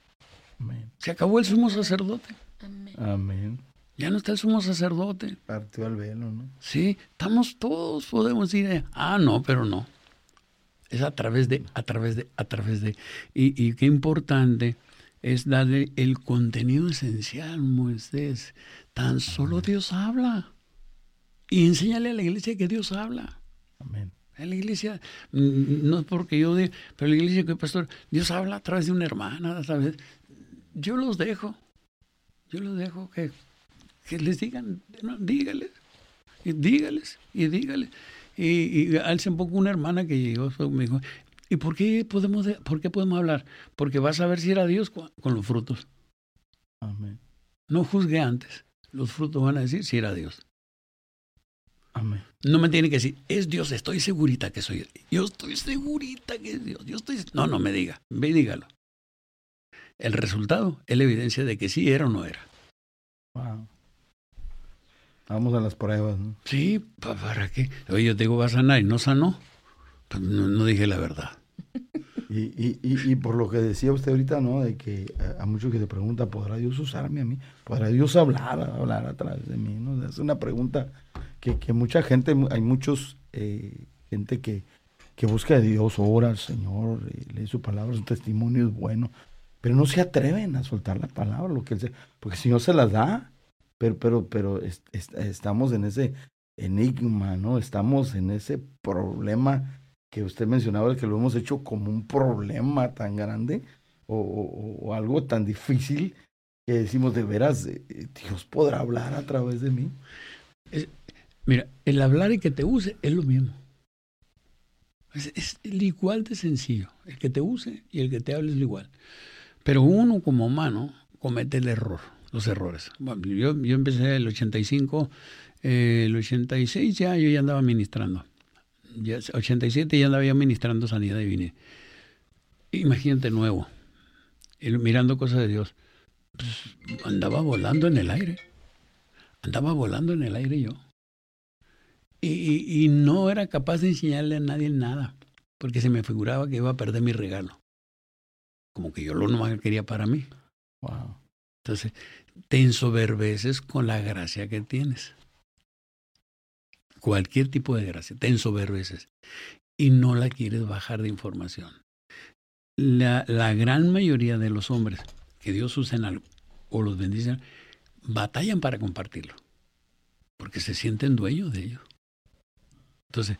Se acabó el sumo sacerdote. Amén. Amén. Ya no está el sumo sacerdote. Partió al velo, ¿no? Sí, estamos todos, podemos ir. Ah, no, pero no. Es a través de, a través de, a través de. Y, y qué importante es darle el contenido esencial, Moisés. Tan solo Dios habla. Y enséñale a la iglesia que Dios habla. Amén. En la iglesia, no es porque yo diga, pero la iglesia que pastor, Dios habla a través de una hermana, través. Yo los dejo. Yo los dejo que que les digan, no, dígales, y dígales, y dígales. Y, y hace un poco una hermana que llegó, me dijo, ¿y por qué podemos, por qué podemos hablar? Porque vas a ver si era Dios con, los frutos. Amén. No juzgue antes. Los frutos van a decir si era Dios. Amén. No me tiene que decir, es Dios, estoy segurita que soy. Yo estoy segurita que es Dios. Yo estoy. No, no me diga. Ve y dígalo. El resultado es la evidencia de que sí era o no era. Wow. Vamos a las pruebas, ¿no? Sí, ¿para qué? Oye, yo te digo, va a sanar y no sanó. Pues no, dije la verdad. Y, y, y, por lo que decía usted ahorita, ¿no? De que a, muchos que se preguntan, ¿podrá Dios usarme a mí? ¿Podrá Dios hablar, hablar a través de mí? ¿no? Es una pregunta que, que mucha gente, hay muchos, eh, gente que, que busca a Dios, ora al Señor, eh, lee su palabra, su testimonio es bueno, pero no se atreven a soltar la palabra, lo que él porque el Señor se las da, pero, pero, pero estamos en ese enigma, ¿no? Estamos en ese problema que usted mencionaba, que lo hemos hecho como un problema tan grande o, algo tan difícil que decimos de veras, eh, eh, Dios podrá hablar a través de mí. mira, el hablar y que te use es lo mismo. Es, igual de sencillo. El que te use y el que te hable es igual. Pero uno como humano comete el error los errores. Yo, yo empecé el 85, eh, el 86 ya yo ya andaba ministrando. Ya, 87 ya andaba yo ministrando sanidad divina. Imagínate nuevo, mirando cosas de Dios. Pues, andaba volando en el aire. Andaba volando en el aire yo. Y, y, no era capaz de enseñarle a nadie nada, porque se me figuraba que iba a perder mi regalo. Como que yo lo nomás quería para mí. Wow. Entonces, te ensoberbeces con la gracia que tienes. Cualquier tipo de gracia, te ensoberbeces y no la quieres bajar de información. La, la gran mayoría de los hombres que Dios usa en algo o los bendicen, batallan para compartirlo, porque se sienten dueños de ello. Entonces,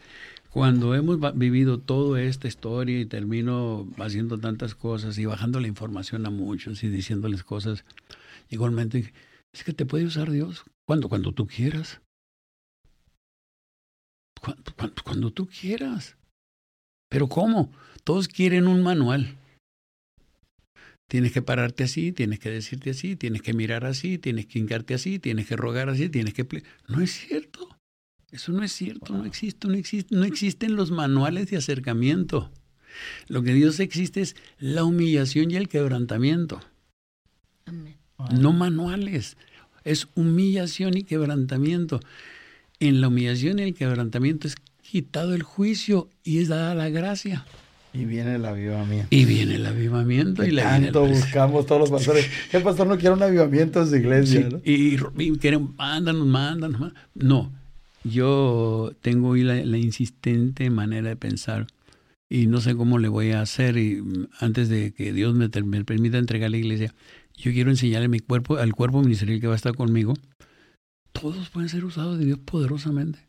cuando hemos vivido toda esta historia y termino haciendo tantas cosas y bajando la información a muchos y diciéndoles cosas, igualmente, es que te puede usar Dios cuando, cuando tú quieras. Cuando, cuando tú quieras. Pero ¿cómo? Todos quieren un manual. Tienes que pararte así, tienes que decirte así, tienes que mirar así, tienes que hincarte así, tienes que rogar así, tienes que... No es cierto. Eso no es cierto, no existe, no existe, no existen los manuales de acercamiento. Lo que Dios existe es la humillación y el quebrantamiento. No manuales, es humillación y quebrantamiento. En la humillación y el quebrantamiento es quitado el juicio y es dada la gracia. Y viene el avivamiento. Y viene el avivamiento. y tanto buscamos todos los pastores. El pastor no quiere un avivamiento en su iglesia. y, quieren, mándanos, mándanos. No, yo tengo hoy la, insistente manera de pensar y no sé cómo le voy a hacer y antes de que Dios me, me permita entregar la iglesia, yo quiero enseñarle mi cuerpo, al cuerpo ministerial que va a estar conmigo. Todos pueden ser usados de Dios poderosamente.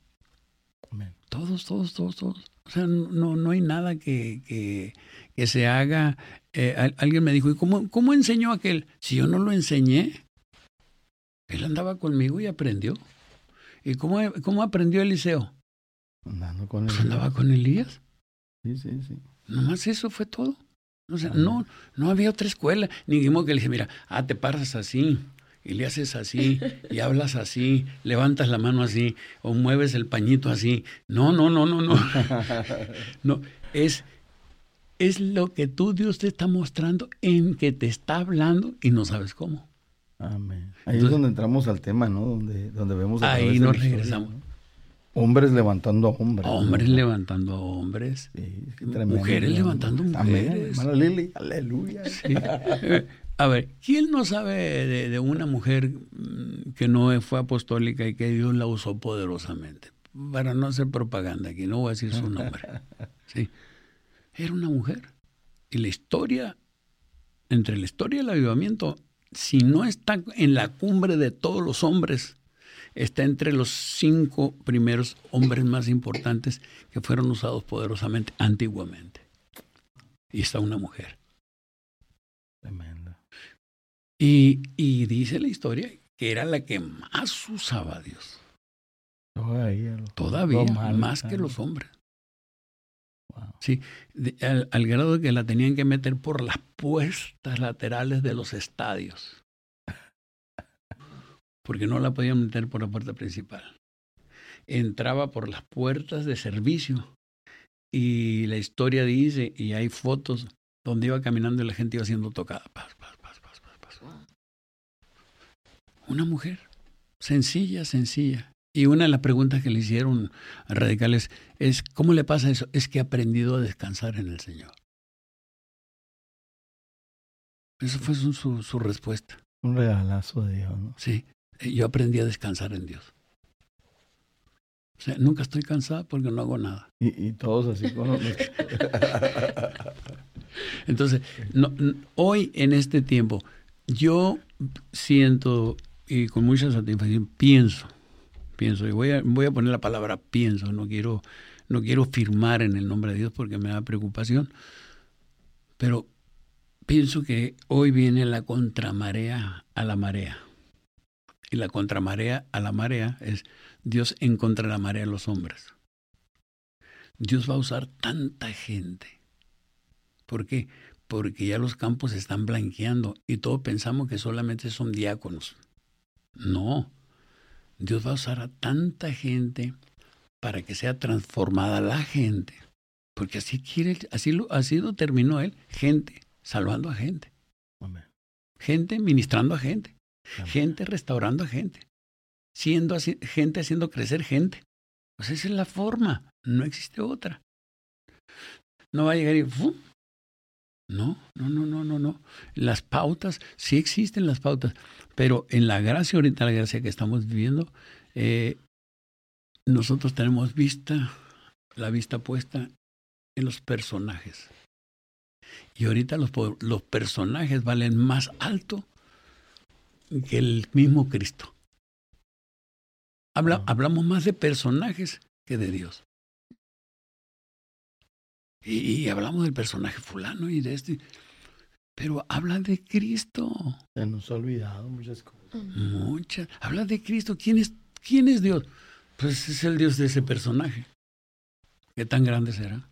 Todos, todos, todos, todos. O sea, no, no hay nada que, que, que se haga. Eh, alguien me dijo, ¿y cómo, cómo enseñó aquel? Si yo no lo enseñé, él andaba conmigo y aprendió. ¿Y cómo, cómo aprendió Eliseo? Andando con pues andaba con Elías. Sí, sí, sí. Nomás eso fue todo. O sea, no, no había otra escuela. Ni dijimos que le dije, mira, ah, te paras así, y le haces así, y hablas así, levantas la mano así, o mueves el pañito así. No, no, no, no, no. No, es, es lo que tú, Dios, te está mostrando en que te está hablando y no sabes cómo. Amén. Ahí es donde entramos al tema, ¿no? Donde, donde vemos. ahí nos regresamos. Hombres levantando a hombres. Hombres levantando a hombres. Sí, mujeres levantando mujeres. Amén. Lili, aleluya. A ver, ¿quién no sabe de, de, una mujer mm, que no fue apostólica y que Dios la usó poderosamente? Para no hacer propaganda aquí, no voy a decir su nombre. Sí. Era una mujer. Y la historia, entre la historia y el avivamiento, si no está en la cumbre de todos los hombres, está entre los cinco primeros hombres más importantes que fueron usados poderosamente antiguamente. Y está una mujer. Tremenda. Y, y dice la historia que era la que más usaba a Dios. Todavía, Todavía más que los hombres. Sí, al, grado de que la tenían que meter por las puertas laterales de los estadios. Porque no la podían meter por la puerta principal. Entraba por las puertas de servicio. Y la historia dice, y hay fotos donde iba caminando y la gente iba siendo tocada. Una mujer, sencilla, sencilla. Y una de las preguntas que le hicieron a radicales es, ¿cómo le pasa eso? Es que ha aprendido a descansar en el Señor. Eso fue su, su, respuesta. Un regalazo de Dios, ¿no? Sí, eh, yo aprendí a descansar en Dios. O sea, nunca estoy cansado porque no hago nada. Y, y todos así con Entonces, no, hoy en este tiempo, yo siento y con mucha satisfacción pienso pienso, y voy a, voy a poner la palabra pienso, no quiero, no quiero firmar en el nombre de Dios porque me da preocupación, pero pienso que hoy viene la contramarea a la marea. Y la contramarea a la marea es Dios en contra de la marea de los hombres. Dios va a usar tanta gente. ¿Por qué? Porque ya los campos se están blanqueando y todos pensamos que solamente son diáconos. No, Dios va a usar a tanta gente para que sea transformada la gente. Porque así quiere, así lo, así lo terminó él, gente salvando a gente. Gente ministrando a gente. Gente restaurando a gente. Siendo así, gente haciendo crecer gente. Pues esa es la forma, no existe otra. No va a llegar y no, no, no, no, no, no. Las pautas, sí existen las pautas, pero en la gracia, ahorita la gracia que estamos viviendo, eh, nosotros tenemos vista, la vista puesta en los personajes. Y ahorita los, los personajes valen más alto que el mismo Cristo. Habla, Hablamos más de personajes que de Dios. Y, hablamos del personaje fulano y de este. Pero habla de Cristo. Se nos ha olvidado muchas cosas. Muchas. Habla de Cristo. ¿Quién es, quién es Dios? Pues es el Dios de ese personaje. ¿Qué tan grande será?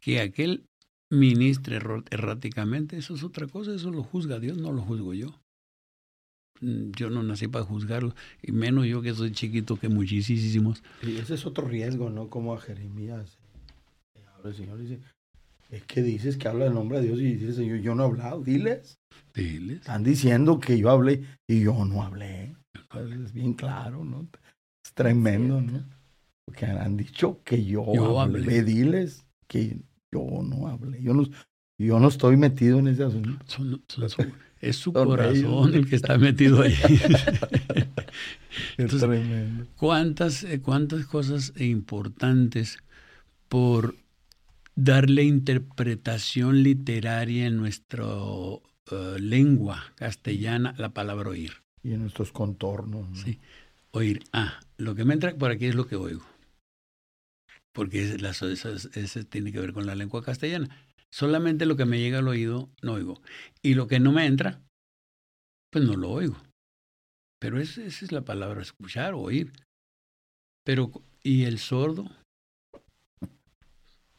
Que aquel ministre erráticamente, eso es otra cosa, eso lo juzga Dios, no lo juzgo yo. Mm, yo no nací para juzgarlo, y menos yo que soy chiquito que muchísimos. Y ese es otro riesgo, ¿no? Como a Jeremías el Señor dice, es que dices que habla el nombre de Dios y dices, Señor, yo no he hablado, diles. Diles. Están diciendo que yo hablé y yo no hablé. es bien claro, ¿no? Es tremendo, ¿no? Porque han dicho que yo, hablé. Diles que yo no hablé. Yo no, yo no estoy metido en ese asunto. es su corazón el que está metido ahí. es tremendo. ¿cuántas, eh, ¿Cuántas cosas importantes por darle interpretación literaria en nuestra eh, lengua castellana la palabra oír. Y en nuestros contornos. Sí, oír. Ah, lo que me entra por aquí es lo que oigo. Porque eso, tiene que ver con la lengua castellana. Solamente lo que me llega al oído, no oigo. Y lo que no me entra, pues no lo oigo. Pero esa es la palabra escuchar, oír. Pero, ¿y el sordo?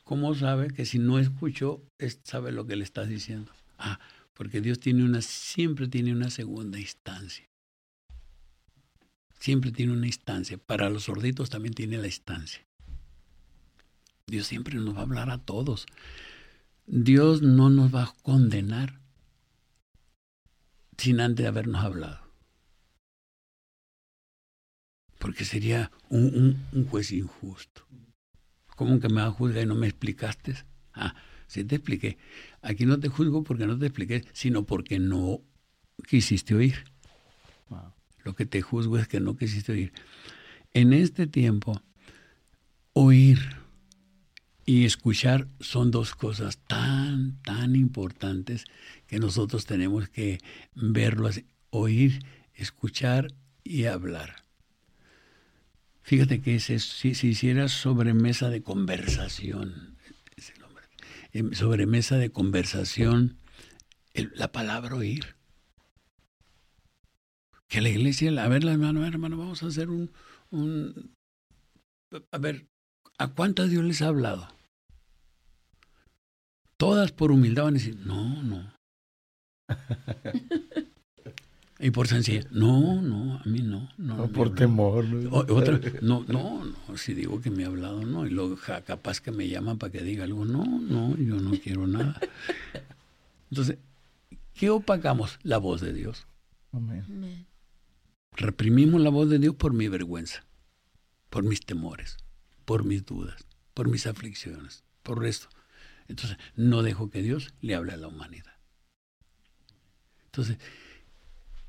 ¿Cómo sabe que si no escuchó, sabe lo que le estás diciendo? Ah, porque Dios tiene una, siempre tiene una segunda instancia. Siempre tiene una instancia. Para los sorditos también tiene la instancia. Dios siempre nos va a hablar a todos. Dios no nos va a condenar sin antes de habernos hablado. Porque sería un juez injusto. ¿Cómo que me vas a juzgar y no me explicaste? Ah, sí te expliqué. Aquí no te juzgo porque no te expliqué, sino porque no quisiste oír. Lo que te juzgo es que no quisiste oír. En este tiempo, oír y escuchar son dos cosas tan, tan importantes que nosotros tenemos que verlo así. Oír, escuchar y hablar. Fíjate que si, si hiciera sobremesa de conversación, em, sobremesa de conversación, la palabra oír. Que la iglesia, a ver, hermano, hermano, vamos a hacer un, un, a ver, ¿a cuántas Dios les ha hablado? Todas por humildad van a decir, no, no. Y por sencilla, no, no, a mí no. No, por temor. ¿no? otra, no, no, no, si digo que me ha hablado, no. Y luego capaz que me llaman para que diga algo, no, no, yo no quiero nada. Entonces, ¿qué opacamos? La voz de Dios. Amén. Reprimimos la voz de Dios por mi vergüenza, por mis temores, por mis dudas, por mis aflicciones, por esto. Entonces, no dejo que Dios le hable a la humanidad. Entonces,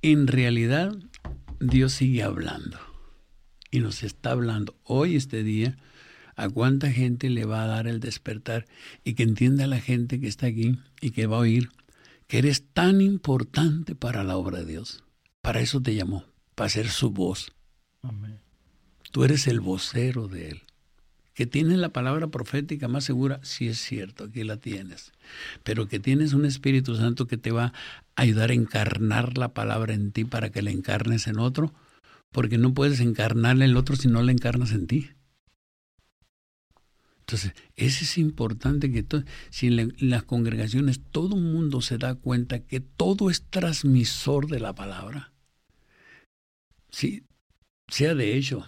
en realidad Dios sigue hablando y nos está hablando hoy, este día, a cuánta gente le va a dar el despertar y que entienda la gente que está aquí y que va a oír que eres tan importante para la obra de Dios. Para eso te llamó, para ser su voz. Amén. Tú eres el vocero de Él que tienes la palabra profética más segura, sí es cierto, aquí la tienes, pero que tienes un Espíritu Santo que te va a ayudar a encarnar la palabra en ti para que la encarnes en otro, porque no puedes encarnarla en el otro si no la encarnas en ti. Entonces, eso es importante que si en, las congregaciones todo el mundo se da cuenta que todo es transmisor de la palabra, sí, sea de hecho,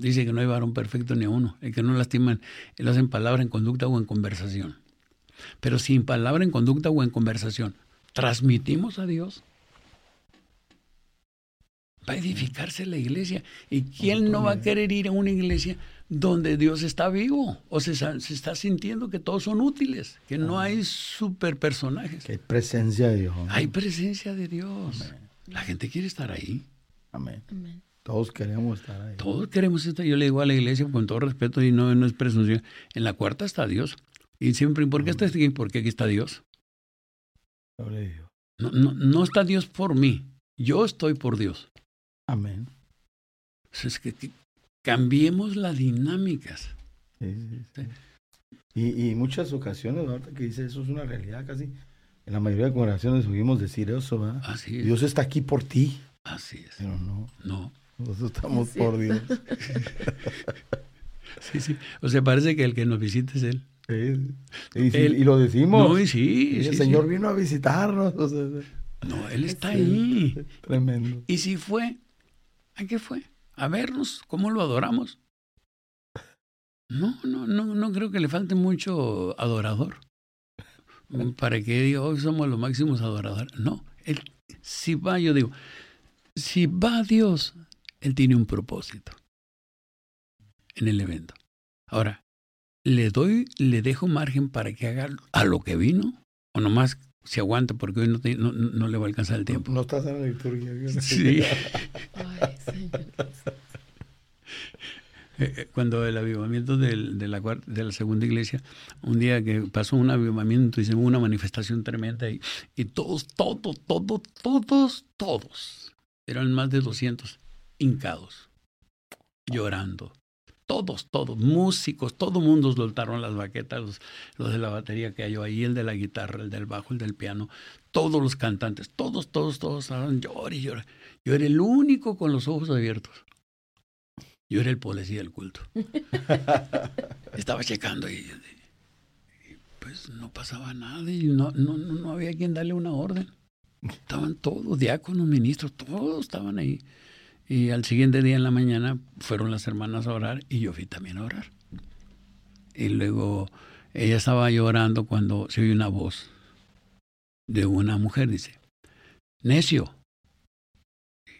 Dice que no hay varón perfecto ni uno, el que no lastiman, lo hace en palabra, en conducta o en conversación. Pero sin palabra, en conducta o en conversación, transmitimos a Dios. Va a edificarse la iglesia. ¿Y quién no va a querer ir a una iglesia donde Dios está vivo? O se, se está sintiendo que todos son útiles, que no hay super personajes. Que hay presencia de Dios. Hay presencia de Dios. La gente quiere estar ahí. Amén. Todos queremos estar ahí. Todos queremos estar. Yo le digo a la iglesia con todo respeto y no, no es presunción. En la cuarta está Dios. Y siempre, ¿por qué está aquí? Porque aquí está Dios. No, no, no está Dios por mí. Yo estoy por Dios. Amén. Es que, cambiemos las dinámicas. Sí, sí, y, y, muchas ocasiones, ahorita que dice eso es una realidad casi. En la mayoría de congregaciones oímos decir eso, ¿verdad? Así es. Dios está aquí por ti. Así es. Pero no. No. Nosotros estamos por Dios. sí, sí. O sea, parece que el que nos visita es Él. Y, lo decimos. No, y sí, el Señor vino a visitarnos. no, Él está ahí. Tremendo. Y si fue, ¿a qué fue? A vernos, ¿cómo lo adoramos? No, no, no, no creo que le falte mucho adorador. Para que diga, hoy somos los máximos adoradores. No, él, si va, yo digo, si va Dios, Él tiene un propósito en el evento. Ahora, ¿le doy, le dejo margen para que haga a lo que vino? ¿O nomás se aguanta porque hoy no, no, no, le va a alcanzar el tiempo? No, estás en la liturgia. Sí. Ay, eh, eh, cuando el avivamiento del, de, la, de la segunda iglesia, un día que pasó un avivamiento, hicimos una manifestación tremenda y, y todos, todos, todos, todos, todos, eran más de 200 hincados, llorando, todos, todos, músicos, todo mundo soltaron las baquetas, los, de la batería que hay ahí, el de la guitarra, el del bajo, el del piano, todos los cantantes, todos, todos, todos estaban llorando y llorando. Yo era el único con los ojos abiertos. Yo era el policía del culto. Estaba checando y, pues no pasaba nada y no, no, no había quien darle una orden. Estaban todos, diáconos, ministros, todos estaban ahí. Y al siguiente día en la mañana fueron las hermanas a orar y yo fui también a orar. Y luego ella estaba llorando cuando se oye una voz de una mujer, dice, necio.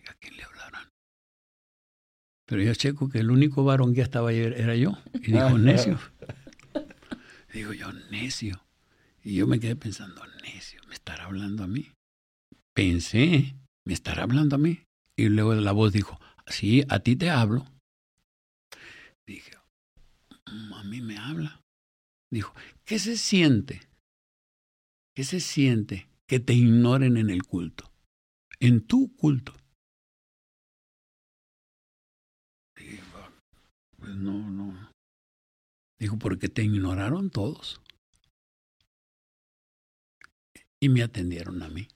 ¿A quién le hablaron? Pero yo checo que el único varón que estaba ahí era yo. Y dijo, necio. Digo yo, necio. Y yo me quedé pensando, necio, ¿me estará hablando a mí? Pensé, ¿me estará hablando a mí? Y luego la voz dijo, sí, a ti te hablo. Dije, mm, a mí me habla. Dijo, ¿qué se siente? ¿Qué se siente que te ignoren en el culto? En tu culto. Dije, pues no, no. Dijo, porque te ignoraron todos. Y me atendieron a mí.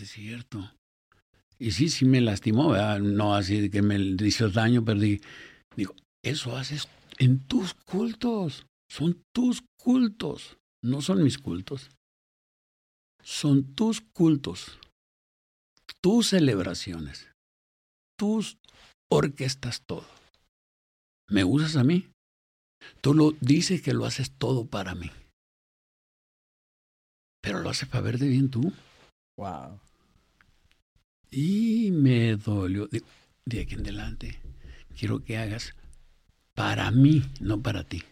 Es cierto. Y sí, sí me lastimó, no así que me hizo daño, pero digo, eso haces en tus cultos, son tus cultos, no son mis cultos. Son tus cultos, tus celebraciones, tus orquestas, todo. ¿Me usas a mí? Tú lo dices que lo haces todo para mí. Pero lo haces para ver de bien tú. Wow. Y me dolió. De, aquí en adelante, quiero que hagas para mí, no para ti.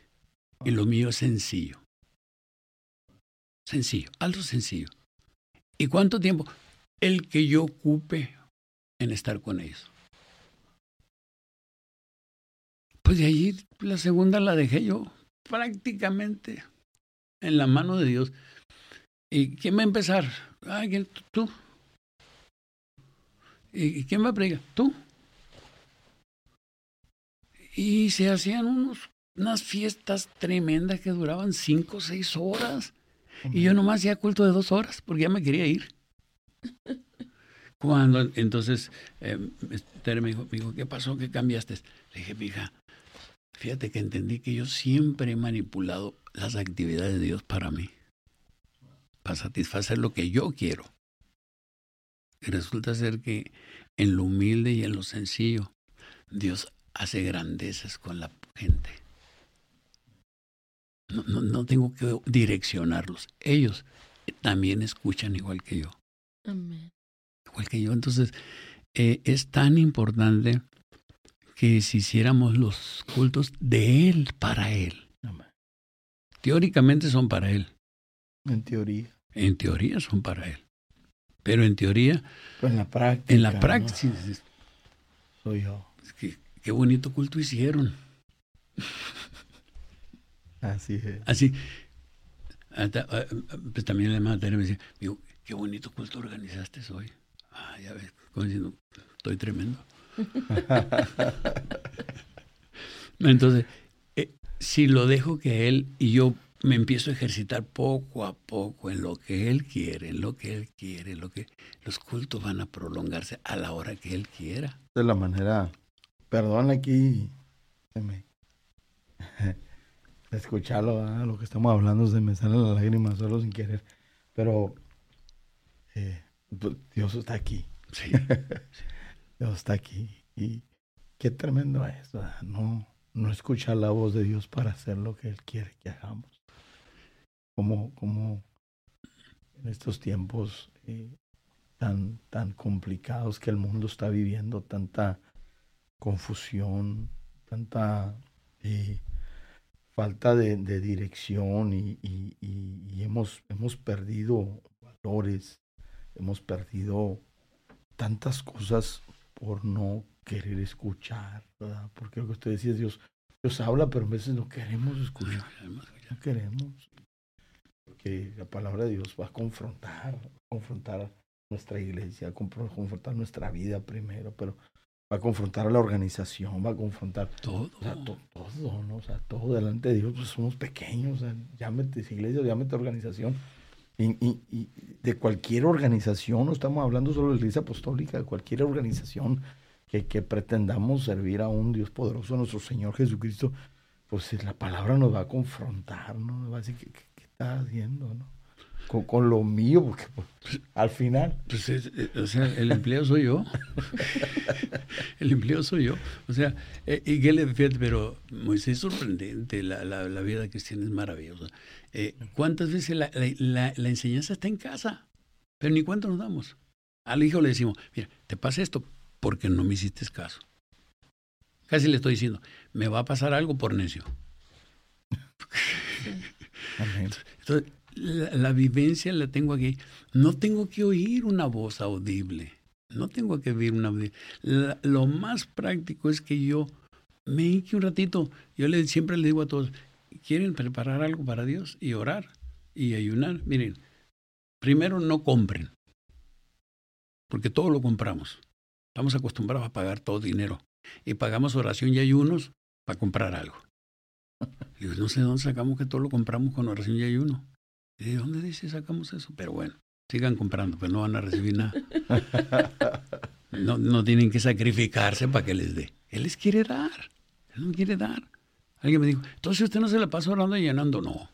Y lo mío es sencillo. Sencillo, algo sencillo. ¿Y cuánto tiempo? El que yo ocupe en estar con ellos. Pues de ahí la segunda la dejé yo prácticamente en la mano de Dios. ¿Y quién va a empezar? Ay, tú. ¿Y quién va a predicar? Tú. Y se hacían unos, unas fiestas tremendas que duraban cinco o seis horas. Y yo nomás hacía culto de dos horas porque ya me quería ir. Cuando entonces eh, me dijo, me dijo, ¿qué pasó? ¿Qué cambiaste? Le dije, hija, fíjate que entendí que yo siempre he manipulado las actividades de Dios para mí, para satisfacer lo que yo quiero. Y resulta ser que en lo humilde y en lo sencillo, Dios hace grandezas con la gente. No, no, tengo que direccionarlos. Ellos también escuchan igual que yo. Amén. Igual que yo. Entonces, eh, es tan importante que si hiciéramos los cultos de Él para Él. Teóricamente son para Él. En teoría. En teoría son para Él. Pero en teoría, en la práctica, en la práctica soy yo. qué bonito culto hicieron. Así es. Así. Ah, pues también la hermana me decía, digo, qué bonito culto organizaste hoy. Ah, ya ves, como diciendo, estoy tremendo. Entonces, eh, si lo dejo que él y yo me empiezo a ejercitar poco a poco en lo que él quiere, en lo que él quiere, lo que los cultos van a prolongarse a la hora que él quiera. De la manera, perdón aquí, se me, escucharlo, lo que estamos hablando se me salen las lágrimas solo sin querer, pero eh, pues, Dios está aquí. Sí. Dios está aquí y qué tremendo es, no no escuchar la voz de Dios para hacer lo que Él quiere que hagamos. Como, como en estos tiempos eh, tan, tan complicados que el mundo está viviendo, tanta confusión, tanta eh, falta de, dirección y, y, hemos, hemos perdido valores, hemos perdido tantas cosas por no querer escuchar, ¿verdad? Porque lo que usted decía es Dios, Dios habla, pero a veces no queremos escuchar, no queremos. Porque la palabra de Dios va a confrontar, va a confrontar nuestra iglesia, va a confrontar nuestra vida primero, pero va a confrontar a la organización, va a confrontar todo, todo, ¿no? O sea, todo delante de Dios, pues somos pequeños, o sea, llámete iglesia, llámete organización. Y, y, y, de cualquier organización, no estamos hablando solo de la iglesia apostólica, de cualquier organización que, que, pretendamos servir a un Dios poderoso, nuestro Señor Jesucristo, pues la palabra nos va a confrontar, ¿no? Nos va a decir, ¿qué, qué, estás haciendo, no? Con, lo mío, porque pues, al final. Pues eh, o sea, el empleo soy yo. el empleo soy yo. O sea, eh, y que le fíjate, pero Moisés es sorprendente, la, la, la vida cristiana es maravillosa. Eh, ¿Cuántas veces la, la, la, enseñanza está en casa? Pero ni cuánto nos damos. Al hijo le decimos, mira, te pasa esto, porque no me hiciste caso. Casi le estoy diciendo, me va a pasar algo por necio. Entonces, la, vivencia la tengo aquí. No tengo que oír una voz audible. No tengo que oír una Lo más práctico es que yo me hinque un ratito. Yo le, siempre le digo a todos, ¿quieren preparar algo para Dios y orar y ayunar? Miren, primero no compren, porque todo lo compramos. Estamos acostumbrados a pagar todo dinero y pagamos oración y ayunos para comprar algo. Digo, no sé de dónde sacamos que todo lo compramos con oración y ayuno. ¿De dónde dice sacamos eso? Pero bueno, sigan comprando, pero no van a recibir nada. No, no tienen que sacrificarse para que les dé. Él les quiere dar. Él no quiere dar. Alguien me dijo, entonces usted no se la pasa orando y llenando. No.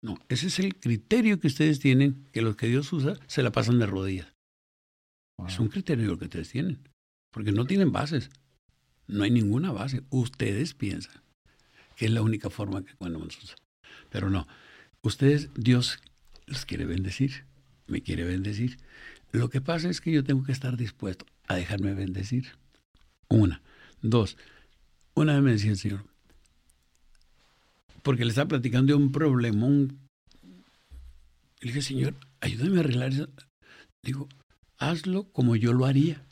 No, ese es el criterio que ustedes tienen, que los que Dios usa se la pasan de rodillas. Es un criterio que ustedes tienen, porque no tienen bases. No hay ninguna base. Ustedes piensan que es la única forma que cuando nosotros. Pero no. Ustedes, Dios los quiere bendecir, me quiere bendecir. Lo que pasa es que yo tengo que estar dispuesto a dejarme bendecir. Una. Dos. Una vez me decía el Señor, porque le estaba platicando de un problema. Le dije, Señor, ayúdame a arreglar eso. Digo, hazlo como yo lo haría.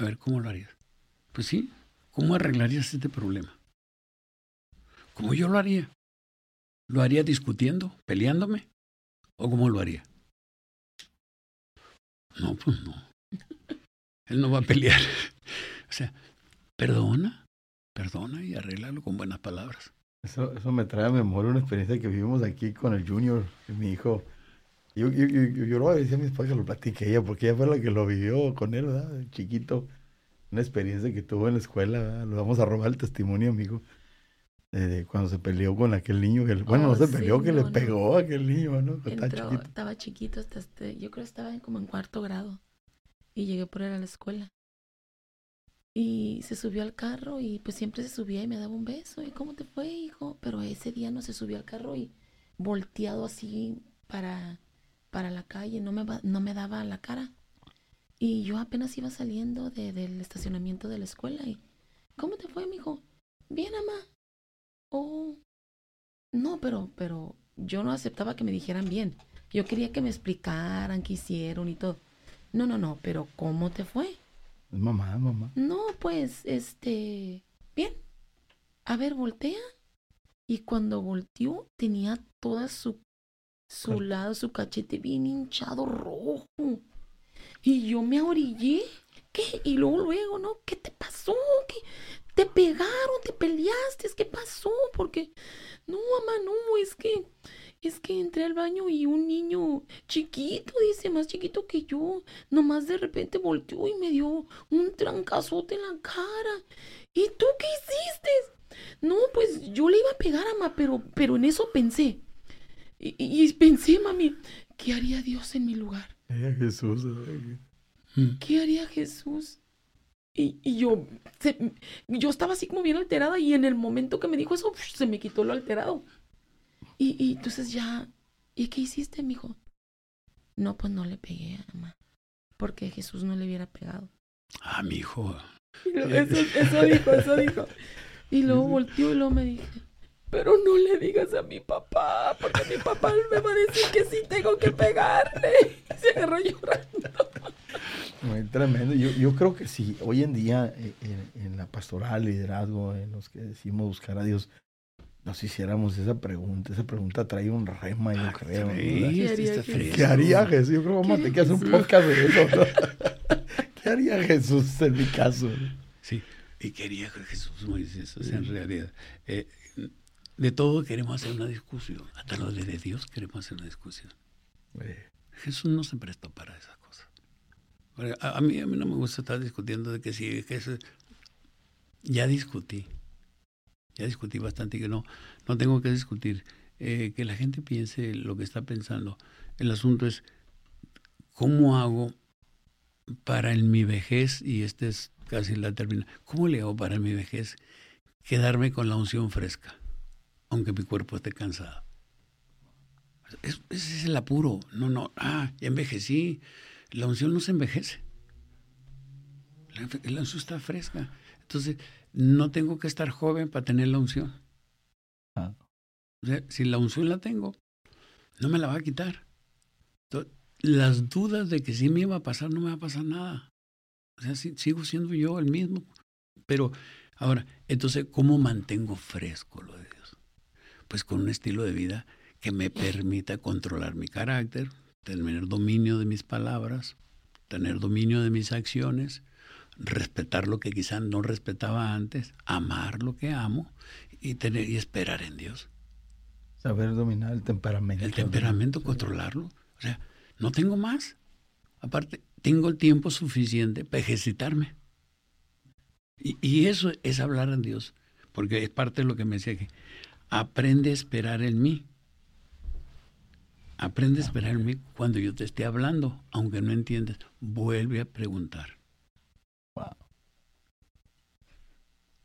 A ver, ¿cómo lo harías? Pues sí, ¿cómo arreglarías este problema? Como yo lo haría. ¿Lo haría discutiendo, peleándome? ¿O cómo lo haría? No, pues no. Él no va a pelear. O sea, perdona, perdona y arréglalo con buenas palabras. Eso, eso me trae a memoria una experiencia que vivimos aquí con el Junior, mi hijo. Yo, yo, yo, yo, lo decía a mis padres que lo platique ella, porque ella fue la que lo vivió con él, ¿verdad? Chiquito. Una experiencia que tuvo en la escuela, ¿verdad? Lo vamos a robar el testimonio, amigo. De, cuando se peleó con aquel niño, que, bueno, no oh, se peleó, que le pegó a aquel niño, ¿no? estaba chiquito, hasta este, yo creo que estaba como en cuarto grado. Y llegué por él a la escuela. Y se subió al carro y pues siempre se subía y me daba un beso. ¿Y cómo te fue, hijo? Pero ese día no se subió al carro y volteado así para, para la calle, no me, no me daba la cara. Y yo apenas iba saliendo de, del estacionamiento de la escuela y, ¿cómo te fue, hijo? Bien, mamá. Oh, no, pero, pero yo no aceptaba que me dijeran bien. Yo quería que me explicaran qué hicieron y todo. No, no, no, pero ¿cómo te fue? Mamá, mamá. No, pues, este, bien. A ver, voltea. Y cuando volteó, tenía toda su, su lado, su cachete bien hinchado, rojo. Y yo me orillé. ¿Qué? Y luego, luego, ¿no? ¿Qué te pasó? ¿Qué? ¿Te pegaron? ¿Te peleaste? ¿Qué pasó? Porque, no, mamá, no, es que es que entré al baño y un niño chiquito, dice, más chiquito que yo, nomás de repente volteó y me dio un trancazote en la cara. ¿Y tú qué hiciste? No, pues yo le iba a pegar a mamá, pero, pero en eso pensé. Y, pensé, mami, ¿qué haría Dios en mi lugar? ¿Qué haría Jesús? ¿Qué haría Jesús? Y, y yo, yo estaba así como bien alterada y en el momento que me dijo eso, se me quitó lo alterado. Y, y entonces ya, ¿y qué hiciste, mijo? No, pues no le pegué a mamá, porque Jesús no le hubiera pegado. Ah, mi hijo. Eso, eso dijo, eso dijo. Y luego volteó y luego me dije, pero no le digas a mi papá, porque mi papá me va a decir que sí tengo que pegarle. Y se agarró llorando. Muy tremendo. Yo, yo creo que sí, hoy en día eh, en, en, la pastoral, liderazgo, en los que decimos buscar a Dios, nos hiciéramos esa pregunta. Esa pregunta trae un rema, yo ah, creo. ¿Qué, haría ¿Qué haría Jesús? Yo creo que vamos a tener que hacer un podcast de eso. ¿Qué haría Jesús en mi caso? Sí, y qué haría Jesús, Moisés. O sea, en realidad, eh, de todo queremos hacer una discusión. Hasta lo de Dios queremos hacer una discusión. Jesús no se prestó para esas cosas. A, a, mí, a mí no me gusta estar discutiendo de que si Jesús... Ya discutí ya discutí bastante y que no, no tengo que discutir. Eh, que la gente piense lo que está pensando. El asunto es, ¿cómo hago para en mi vejez, y esta es casi la termina, ¿cómo le hago para en mi vejez quedarme con la unción fresca, aunque mi cuerpo esté cansado? ese es el apuro. No, no, ah, ya envejecí. La unción no se envejece. La, la unción está fresca. Entonces, no tengo que estar joven para tener la unción. Ah. O sea, si la unción la tengo, no me la va a quitar. Entonces, las dudas de que sí me iba a pasar, no me va a pasar nada. O sea, sigo siendo yo el mismo. Pero ahora, entonces, ¿cómo mantengo fresco lo de Dios? Pues con un estilo de vida que me permita controlar mi carácter, tener dominio de mis palabras, tener dominio de mis acciones, respetar lo que quizás no respetaba antes, amar lo que amo y tener y esperar en Dios. Saber dominar el temperamento. El temperamento, controlarlo. O sea, no tengo más. Aparte, tengo el tiempo suficiente para ejercitarme. Y, y eso es hablar en Dios, porque es parte de lo que me decía que aprende a esperar en mí. Aprende a esperar en mí cuando yo te esté hablando, aunque no entiendas. Vuelve a preguntar.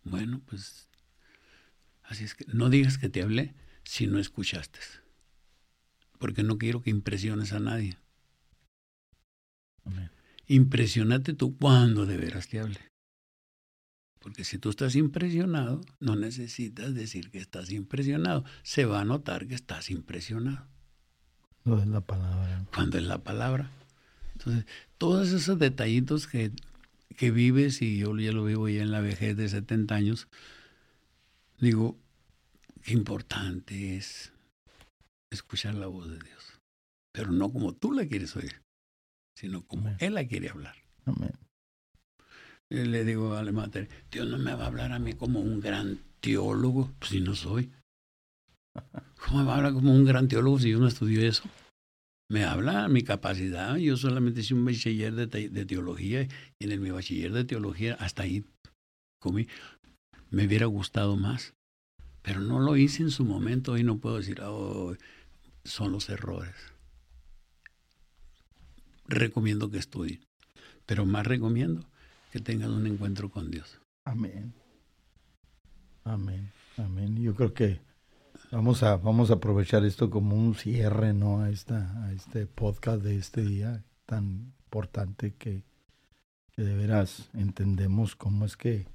Bueno, pues así es que no digas que te hablé si no escuchaste. Porque no quiero que impresiones a nadie. Impresionate tú cuando de veras te hable. Porque si tú estás impresionado, no necesitas decir que estás impresionado. Se va a notar que estás impresionado. No es la palabra. Cuando es la palabra. Entonces, todos esos detallitos que que vives, y yo ya lo vivo ya en la vejez de 70 años, digo, qué importante es escuchar la voz de Dios. Pero no como tú la quieres oír, sino como Él la quiere hablar. Amén. Le digo a la madre, Dios no me va a hablar a mí como un gran teólogo, pues si no soy. ¿Cómo me va a hablar como un gran teólogo si yo no estudié eso? me habla mi capacidad. Yo solamente hice un bachiller de, de, teología y en mi bachiller de teología hasta ahí comí. Me hubiera gustado más, pero no lo hice en su momento y no puedo decir, oh, son los errores. Recomiendo que estudien, pero más recomiendo que tengan un encuentro con Dios. Amén. Amén. Amén. Yo creo que Vamos a, vamos a aprovechar esto como un cierre, ¿no? A, esta, a este podcast de este día tan importante que, que de veras entendemos cómo es que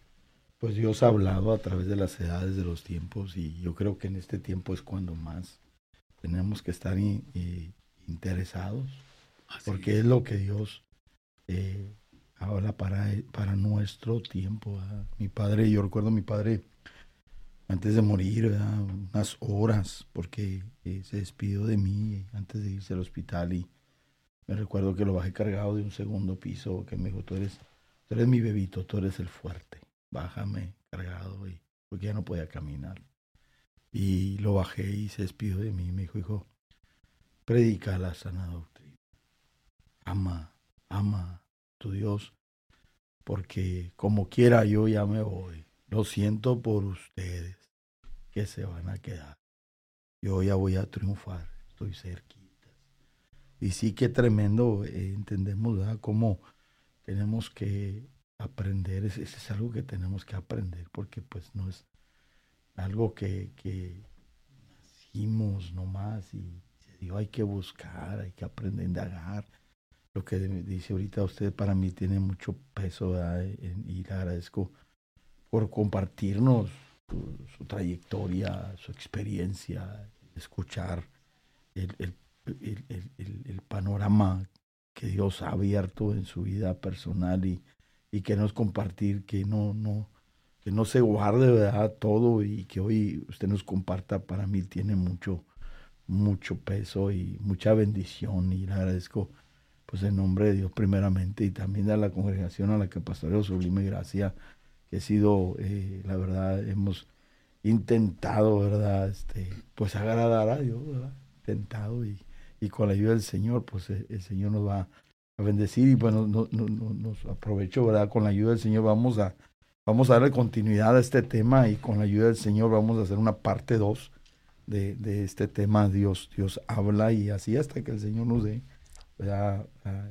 pues Dios ha hablado a través de las edades de los tiempos y yo creo que en este tiempo es cuando más tenemos que estar interesados, porque es. lo que Dios eh, habla para, para nuestro tiempo. Mi padre, yo recuerdo a mi padre antes de morir, unas horas, porque eh, se despidió de mí antes de irse al hospital y me recuerdo que lo bajé cargado de un segundo piso, que me dijo, tú eres, tú eres mi bebito, tú eres el fuerte, bájame cargado, y, porque ya no podía caminar. Y lo bajé y se despidió de mí. Me dijo, hijo, predica la sana doctrina. Ama, ama tu Dios, porque como quiera yo ya me voy. Lo siento por ustedes que se van a quedar. Yo ya voy a triunfar, estoy cerquita. Y sí que tremendo, eh, entendemos ¿verdad? cómo tenemos que aprender, es, es algo que tenemos que aprender, porque pues no es algo que, que nacimos nomás y se dio, hay que buscar, hay que aprender a indagar. Lo que dice ahorita usted para mí tiene mucho peso y le agradezco por compartirnos su, trayectoria, su experiencia, escuchar el, el, panorama que Dios ha abierto en su vida personal y, y que nos compartir que no, no, que no se guarde ¿verdad? todo y que hoy usted nos comparta, para mí tiene mucho, mucho peso y mucha bendición y le agradezco pues en nombre de Dios primeramente y también a la congregación a la que pastoreo Sublime Gracia, que ha sido, eh, la verdad, hemos intentado, ¿verdad? Este, pues agradar a Dios, ¿verdad? Intentado y, y con la ayuda del Señor, pues eh, el, Señor nos va a bendecir y bueno, no, no, nos aprovecho, ¿verdad? Con la ayuda del Señor vamos a Vamos a darle continuidad a este tema y con la ayuda del Señor vamos a hacer una parte 2 de, de, este tema. Dios, Dios habla y así hasta que el Señor nos dé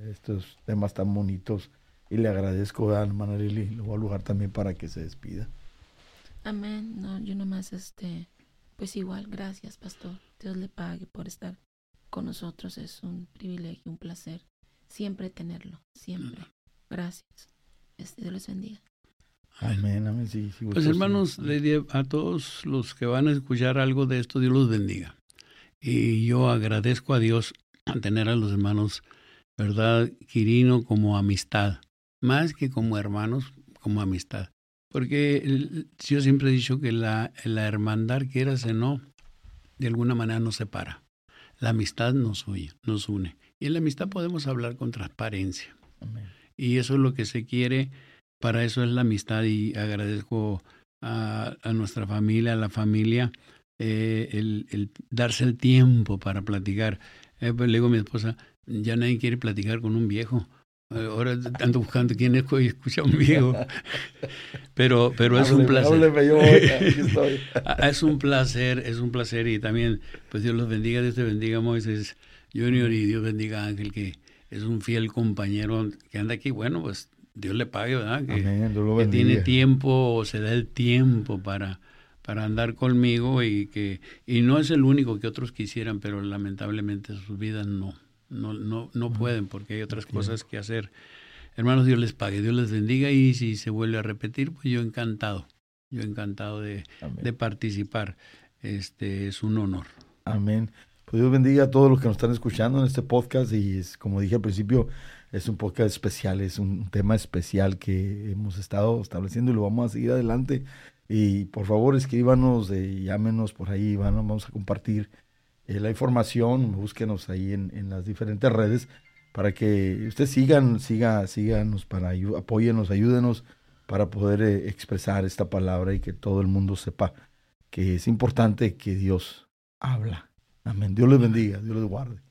estos temas tan bonitos. Y le agradezco a hermana Lili, lo voy a lugar también para que se despida. Amén. No, yo nomás, este, pues igual, gracias, pastor. Dios le pague por estar con nosotros. Es un privilegio, un placer siempre tenerlo, siempre. Gracias. Este, Dios les bendiga. Amén, amén. Sí, pues hermanos, a todos los que van a escuchar algo de esto, Dios los bendiga. Y yo agradezco a Dios a tener a los hermanos, ¿verdad? Quirino como amistad, más que como hermanos, como amistad. Porque yo siempre he dicho que la, la hermandad, quieras o no, de alguna manera nos separa. La amistad nos une, nos une. Y en la amistad podemos hablar con transparencia. Y eso es lo que se quiere para eso es la amistad y agradezco a, nuestra familia, a la familia, eh, el, darse el tiempo para platicar. Eh, pues le digo a mi esposa, ya nadie quiere platicar con un viejo. Ahora ando buscando quién es que escucha a un viejo. Pero, pero es un placer. es un placer, es un placer. Y también, pues Dios los bendiga, Dios te bendiga, Moisés Junior, y Dios bendiga a Ángel, que es un fiel compañero que anda aquí. Bueno, pues Dios le pague, ¿verdad? Que, tiene tiempo o se da el tiempo para, para andar conmigo y que y no es el único que otros quisieran, pero lamentablemente sus vidas no, no, no, no pueden porque hay otras cosas que hacer. Hermanos, Dios les pague, Dios les bendiga y si se vuelve a repetir, pues yo encantado, yo encantado de, de participar. Este es un honor. Amén. Pues Dios bendiga a todos los que nos están escuchando en este podcast y es, como dije al principio, es un podcast especial, es un tema especial que hemos estado estableciendo y lo vamos a seguir adelante. Y por favor escríbanos, eh, llámenos por ahí, vamos a compartir eh, la información, búsquenos ahí en, las diferentes redes para que ustedes sigan, siga, síganos, para apóyenos, ayúdenos para poder eh, expresar esta palabra y que todo el mundo sepa que es importante que Dios habla. Amén. Dios les bendiga, Dios les guarde.